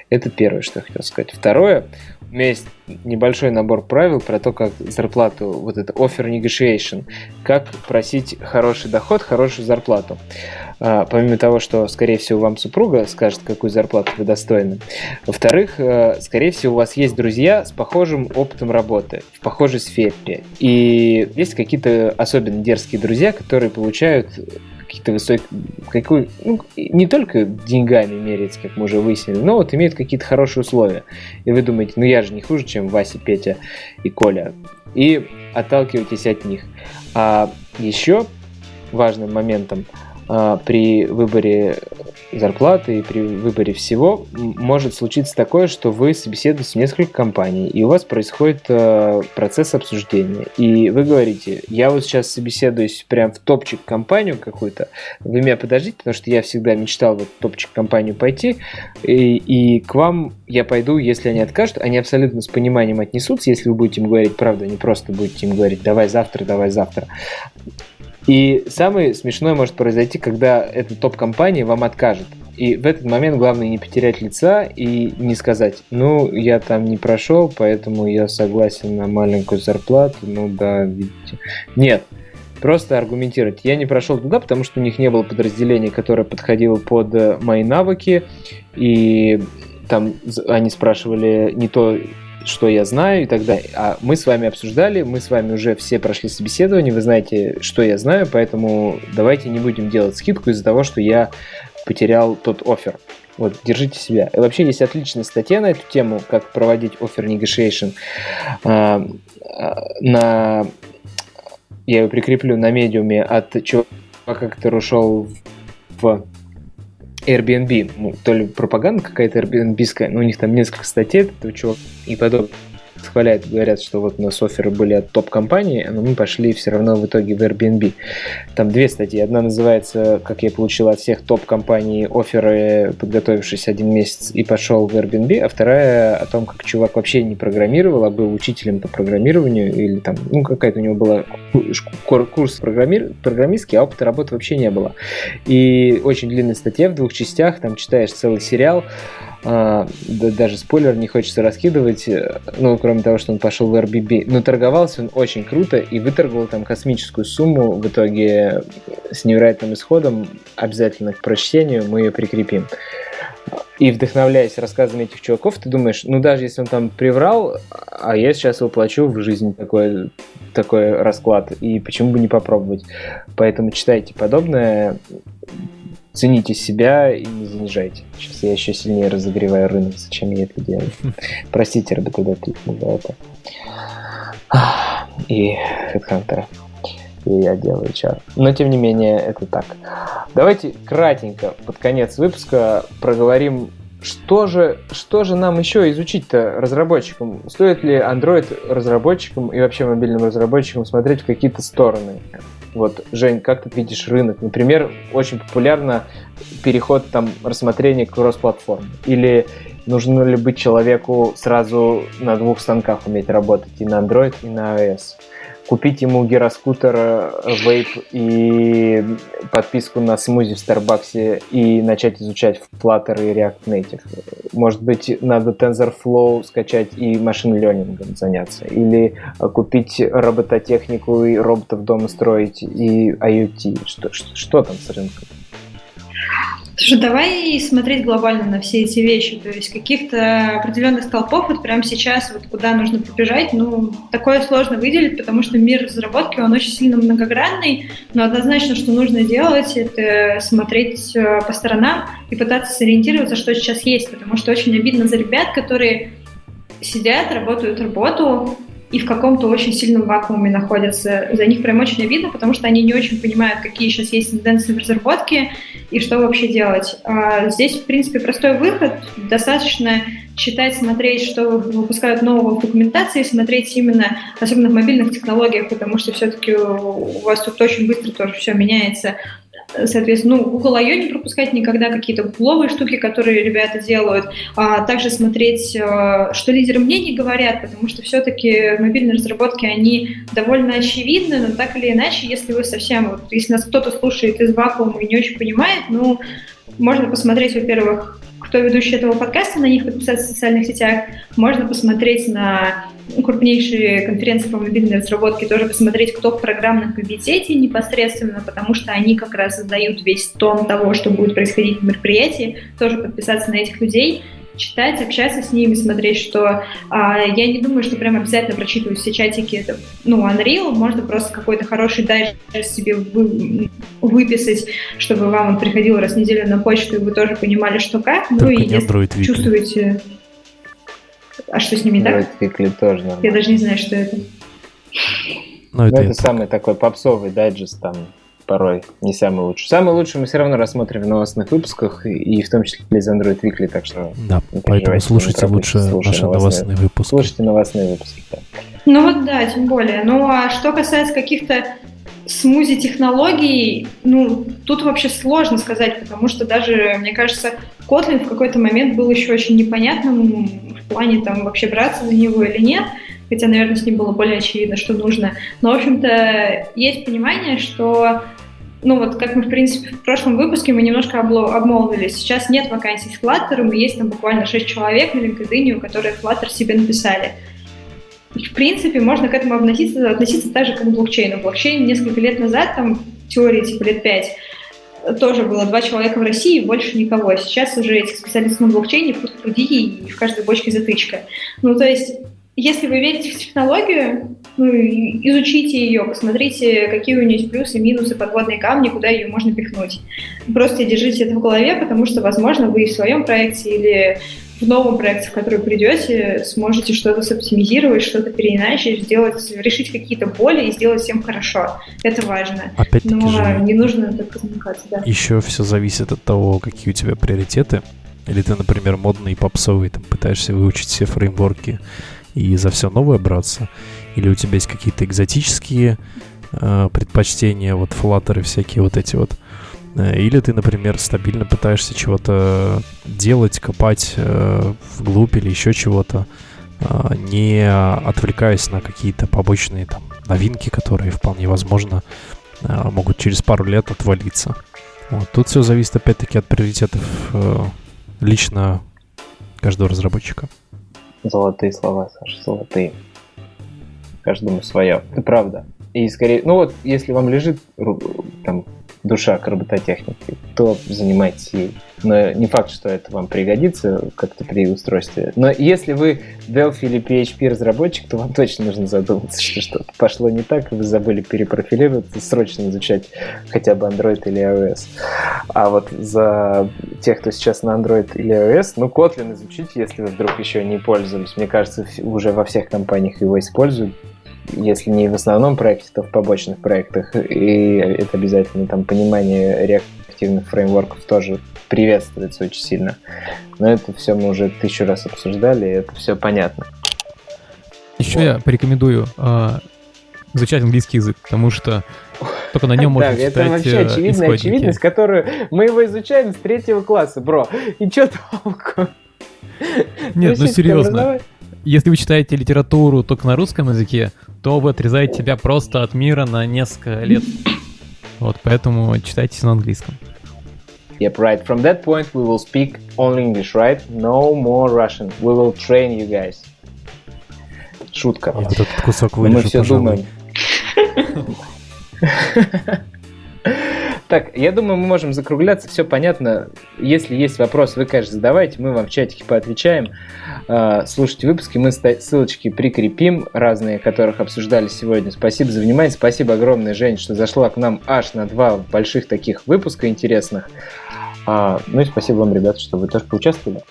Это первое, что я хотел сказать. Второе, у меня есть небольшой набор правил про то, как зарплату, вот это offer negotiation, как просить хороший доход, хорошую зарплату. А, помимо того, что, скорее всего, вам супруга скажет, какую зарплату вы достойны. Во-вторых, э, скорее всего, у вас есть друзья с похожим опытом работы, в похожей сфере. И есть какие-то особенно дерзкие друзья, которые получают какие-то высокие, какую, ну, не только деньгами меряется, как мы уже выяснили, но вот имеют какие-то хорошие условия. И вы думаете, ну я же не хуже, чем Вася, Петя и Коля. И отталкивайтесь от них. А еще важным моментом при выборе зарплаты и при выборе всего может случиться такое, что вы собеседуете в несколько компаний, и у вас происходит э, процесс обсуждения. И вы говорите, я вот сейчас собеседуюсь прям в топчик компанию какую-то, вы меня подождите, потому что я всегда мечтал в эту топчик компанию пойти, и, и к вам я пойду, если они откажут, они абсолютно с пониманием отнесутся, если вы будете им говорить правду, а не просто будете им говорить, давай завтра, давай завтра. И самое смешное может произойти, когда эта топ-компания вам откажет. И в этот момент главное не потерять лица и не сказать, ну, я там не прошел, поэтому я согласен на маленькую зарплату, ну да, видите. Нет, просто аргументировать. Я не прошел туда, потому что у них не было подразделения, которое подходило под э, мои навыки, и там они спрашивали не то, что я знаю и так далее. А мы с вами обсуждали, мы с вами уже все прошли собеседование, вы знаете, что я знаю, поэтому давайте не будем делать скидку из-за того, что я потерял тот офер. Вот, держите себя. И вообще есть отличная статья на эту тему, как проводить офер negotiation. А, на... Я ее прикреплю на медиуме от чувака, который ушел в Airbnb, ну, то ли пропаганда какая-то Airbnb, но у них там несколько статей этого чувака и подобное восхваляют, говорят, что вот у нас оферы были от топ-компании, но мы пошли все равно в итоге в Airbnb. Там две статьи. Одна называется «Как я получил от всех топ-компаний оферы, подготовившись один месяц и пошел в Airbnb», а вторая о том, как чувак вообще не программировал, а был учителем по программированию или там, ну, какая-то у него была курс программир, программистский, а опыта работы вообще не было. И очень длинная статья в двух частях, там читаешь целый сериал, да, даже спойлер не хочется раскидывать, э, ну, кроме того, что он пошел в RBB, но торговался он очень круто и выторговал там космическую сумму, в итоге с невероятным исходом, обязательно к прочтению мы ее прикрепим. И вдохновляясь рассказами этих чуваков, ты думаешь, ну даже если он там приврал, а я сейчас воплочу в жизнь такой, такой расклад, и почему бы не попробовать. Поэтому читайте подобное, цените себя и не занижайте. Сейчас я еще сильнее разогреваю рынок, зачем я это делаю. Простите, работодатель, за это. И HeadHunter. И я делаю HR. Но, тем не менее, это так. Давайте кратенько под конец выпуска проговорим что же, что же нам еще изучить-то разработчикам? Стоит ли Android разработчикам и вообще мобильным разработчикам смотреть в какие-то стороны? Вот, Жень, как ты видишь рынок? Например, очень популярно переход там рассмотрения кросс-платформ. Или нужно ли быть человеку сразу на двух станках уметь работать, и на Android, и на iOS? Купить ему гироскутер, вейп и подписку на смузи в Старбаксе и начать изучать Flutter и React Native. Может быть, надо TensorFlow скачать и машин ленингом заняться. Или купить робототехнику и роботов дома строить и IoT. Что, что, что там с рынком? Слушай, давай смотреть глобально на все эти вещи. То есть каких-то определенных столпов вот прямо сейчас, вот куда нужно побежать, ну, такое сложно выделить, потому что мир разработки, он очень сильно многогранный, но однозначно, что нужно делать, это смотреть э, по сторонам и пытаться сориентироваться, что сейчас есть, потому что очень обидно за ребят, которые сидят, работают работу, и в каком-то очень сильном вакууме находятся. За них прям очень обидно, потому что они не очень понимают, какие сейчас есть тенденции в разработке и что вообще делать. А здесь, в принципе, простой выход. Достаточно читать, смотреть, что выпускают нового в документации, смотреть именно, особенно в мобильных технологиях, потому что все-таки у вас тут очень быстро тоже все меняется соответственно, ну, Google I.O. не пропускать никогда, какие-то гугловые штуки, которые ребята делают, а также смотреть, э, что лидеры мнений говорят, потому что все-таки мобильные разработки, они довольно очевидны, но так или иначе, если вы совсем, вот, если нас кто-то слушает из вакуума и не очень понимает, ну, можно посмотреть, во-первых, кто ведущий этого подкаста, на них подписаться в социальных сетях, можно посмотреть на крупнейшие конференции по мобильной разработке, тоже посмотреть, кто в программном комитете непосредственно, потому что они как раз задают весь тон того, что будет происходить в мероприятии, тоже подписаться на этих людей, читать, общаться с ними, смотреть, что а, я не думаю, что прям обязательно прочитывать все чатики, это, ну, Unreal, можно просто какой-то хороший дайджест себе вы, выписать, чтобы вам он приходил раз в неделю на почту, и вы тоже понимали, что как, ну и если чувствуете... А что с ними так? Weekly тоже нормально. Я даже не знаю, что это. Ну, это, ну, это самый такой попсовый дайджест, там порой не самый лучший. Самый лучший мы все равно рассмотрим в новостных выпусках, и в том числе из Android Weekly, так что... Да, поэтому слушайте лучше наши новостные, новостные выпуски. Слушайте новостные выпуски, да. Ну вот да, тем более. Ну а что касается каких-то смузи технологий, ну, тут вообще сложно сказать, потому что даже, мне кажется, Kotlin в какой-то момент был еще очень непонятным в плане там вообще браться за него или нет, хотя, наверное, с ним было более очевидно, что нужно. Но, в общем-то, есть понимание, что ну вот как мы, в принципе, в прошлом выпуске мы немножко обмолвились, сейчас нет вакансий с Flutter, есть там буквально 6 человек на LinkedIn, у которых Flutter себе написали. В принципе, можно к этому относиться, относиться так же, как к блокчейну. Блокчейн несколько лет назад, там, теории типа лет пять, тоже было два человека в России, больше никого. Сейчас уже этих специалистов на блокчейне в пруди и в каждой бочке затычка. Ну, то есть, если вы верите в технологию, ну, изучите ее, посмотрите, какие у нее есть плюсы, минусы, подводные камни, куда ее можно пихнуть. Просто держите это в голове, потому что, возможно, вы в своем проекте или в новом проекте, в который придете, сможете что-то соптимизировать, что-то переиначить, сделать, решить какие-то боли и сделать всем хорошо. Это важно. Опять-таки Но же, не нужно так замыкаться, да. Еще все зависит от того, какие у тебя приоритеты. Или ты, например, модный и попсовый, там, пытаешься выучить все фреймворки и за все новое браться. Или у тебя есть какие-то экзотические э, предпочтения, вот флаттеры всякие вот эти вот. Э, или ты, например, стабильно пытаешься чего-то делать, копать э, вглубь или еще чего-то, э, не отвлекаясь на какие-то побочные там новинки, которые вполне возможно э, могут через пару лет отвалиться. Вот. Тут все зависит опять-таки от приоритетов э, лично каждого разработчика. Золотые слова, Саша, золотые. Каждому свое. Это правда. И скорее, ну вот, если вам лежит там душа к робототехнике, то занимайтесь ей. Но не факт, что это вам пригодится как-то при устройстве. Но если вы Delphi или PHP разработчик, то вам точно нужно задуматься, что что-то пошло не так, и вы забыли перепрофилироваться, срочно изучать хотя бы Android или iOS. А вот за тех, кто сейчас на Android или iOS, ну, Kotlin изучите, если вы вдруг еще не пользовались. Мне кажется, уже во всех компаниях его используют если не в основном проекте, то в побочных проектах. И это обязательно там понимание реактивных фреймворков тоже приветствуется очень сильно. Но это все мы уже тысячу раз обсуждали, и это все понятно. Еще вот. я порекомендую э, изучать английский язык, потому что только на нем можно да, читать это вообще э, очевидная очевидность, которую мы его изучаем с третьего класса, бро. И что толку? Нет, ну серьезно. Если вы читаете литературу только на русском языке, то вы отрезаете себя просто от мира на несколько лет. Вот, поэтому читайте на английском. Yep, right. From that point, we will speak only English, right? No more Russian. We will train you guys. Шутка. Я вот этот кусок Мы вырежу, все пожалуй. думаем. Так, я думаю, мы можем закругляться. Все понятно. Если есть вопрос, вы, конечно, задавайте. Мы вам в чатике поотвечаем. А, Слушайте выпуски. Мы ссылочки прикрепим, разные, которых обсуждали сегодня. Спасибо за внимание. Спасибо огромное, Жень, что зашла к нам аж на два больших таких выпуска интересных. А, Ну и спасибо вам, ребята, что вы тоже поучаствовали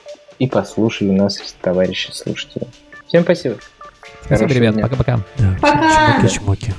и послушали нас, товарищи слушатели. Всем спасибо. Спасибо, Хорошего ребят. Пока-пока. Да, Пока. Чмоки-чмоки.